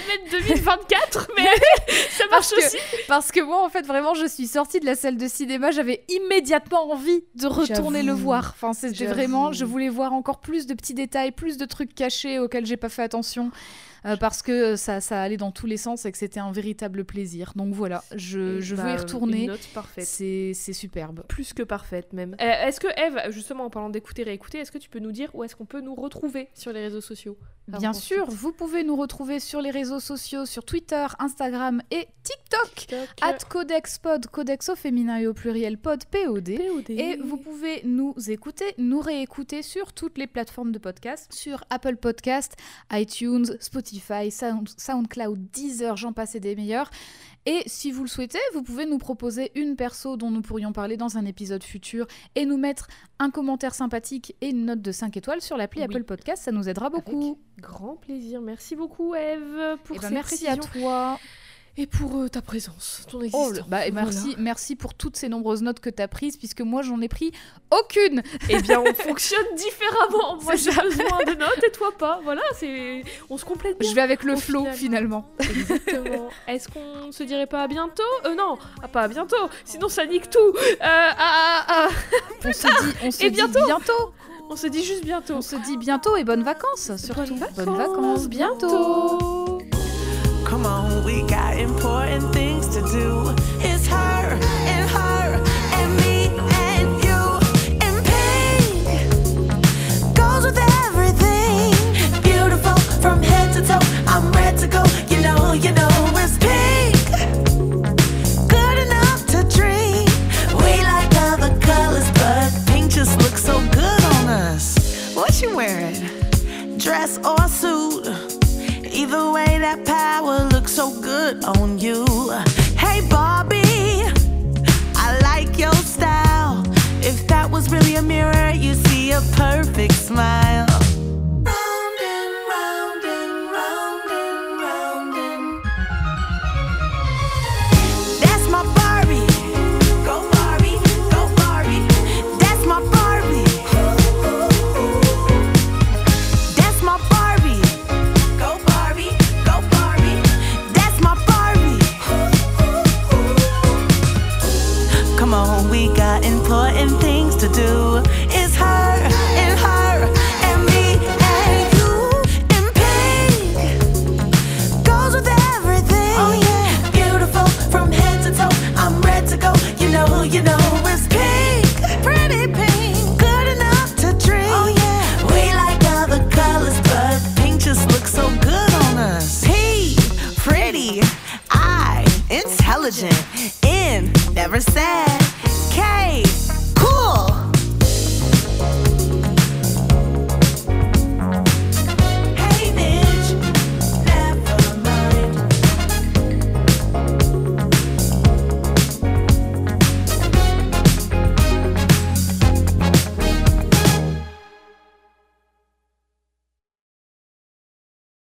S1: mettre 2024, mais [laughs] ça marche
S2: Parce que-
S1: aussi.
S2: Parce que moi, en fait, vraiment, je suis sortie de la salle de cinéma, j'avais immédiatement envie de retourner le voir. Enfin, c'était vraiment, je voulais voir encore plus de petits détails, plus de trucs cachés auxquels j'ai pas fait attention. Euh, parce que ça, ça allait dans tous les sens et que c'était un véritable plaisir. Donc voilà, je, je veux
S1: Bah,
S2: y retourner.
S1: Une note parfaite.
S2: C'est c'est superbe.
S1: Plus que parfaite même. Euh, est-ce que Eve, justement en parlant d'écouter réécouter, est-ce que tu peux nous dire où est-ce qu'on peut nous retrouver sur les réseaux sociaux?
S2: Bien sûr, vous pouvez nous retrouver sur les réseaux sociaux, sur Twitter, Instagram et TikTok.
S1: TikTok,
S2: At CodexPod, Codex au féminin et au pluriel pod, POD.
S1: POD.
S2: Et vous pouvez nous écouter, nous réécouter sur toutes les plateformes de podcast, sur Apple Podcast, iTunes, Spotify, Sound- SoundCloud, Deezer, j'en passe et des meilleurs. Et si vous le souhaitez, vous pouvez nous proposer une perso dont nous pourrions parler dans un épisode futur et nous mettre un commentaire sympathique et une note de 5 étoiles sur l'appli
S1: Oui.
S2: Apple Podcast, ça nous aidera beaucoup.
S1: Grand plaisir. Merci beaucoup Eve pour
S2: Eh ben,
S1: ces
S2: merci à toi.
S1: Et pour euh, ta présence, ton
S2: Oh,
S1: existence.
S2: bah,
S1: Voilà.
S2: merci, merci pour toutes ces nombreuses notes que tu as prises, puisque moi j'en ai pris aucune.
S1: Eh bien, on fonctionne différemment. [laughs] Moi, j'ai besoin de notes et toi pas. Voilà, c'est on se complète bien.
S2: Je vais avec le flow
S1: final.
S2: finalement.
S1: Exactement. Est-ce qu'on se dirait pas à bientôt? Euh, non, ah, pas à bientôt. Sinon, ça nique tout. Euh, ah, ah, ah. [laughs]
S2: On se dit, on se
S1: Et
S2: dit
S1: bientôt.
S2: bientôt.
S1: On se dit juste bientôt.
S2: On se dit bientôt et bonnes vacances surtout.
S1: Bonnes vacances,
S2: bientôt.
S3: Come on, we got important things to do. It's her and her and me and you. And pink goes with everything. Beautiful from head to toe. I'm ready to go. You know, you know, it's pink. Good enough to dream. We like other colors, but pink just looks so good on us. What you wearing? Dress or suit? Either way, that power looks so good on you. Hey Barbie, I like your style. If that was really a mirror, you'd see a perfect smile. Important things to do. is her and her and me and you in pink. Goes with everything. Oh yeah, beautiful from head to toe. I'm ready to go. You know, you know it's pink, pretty pink, good enough to drink. Oh yeah, we like other colors, but pink just looks so good on us. P, pretty, I, intelligent, N, never sad.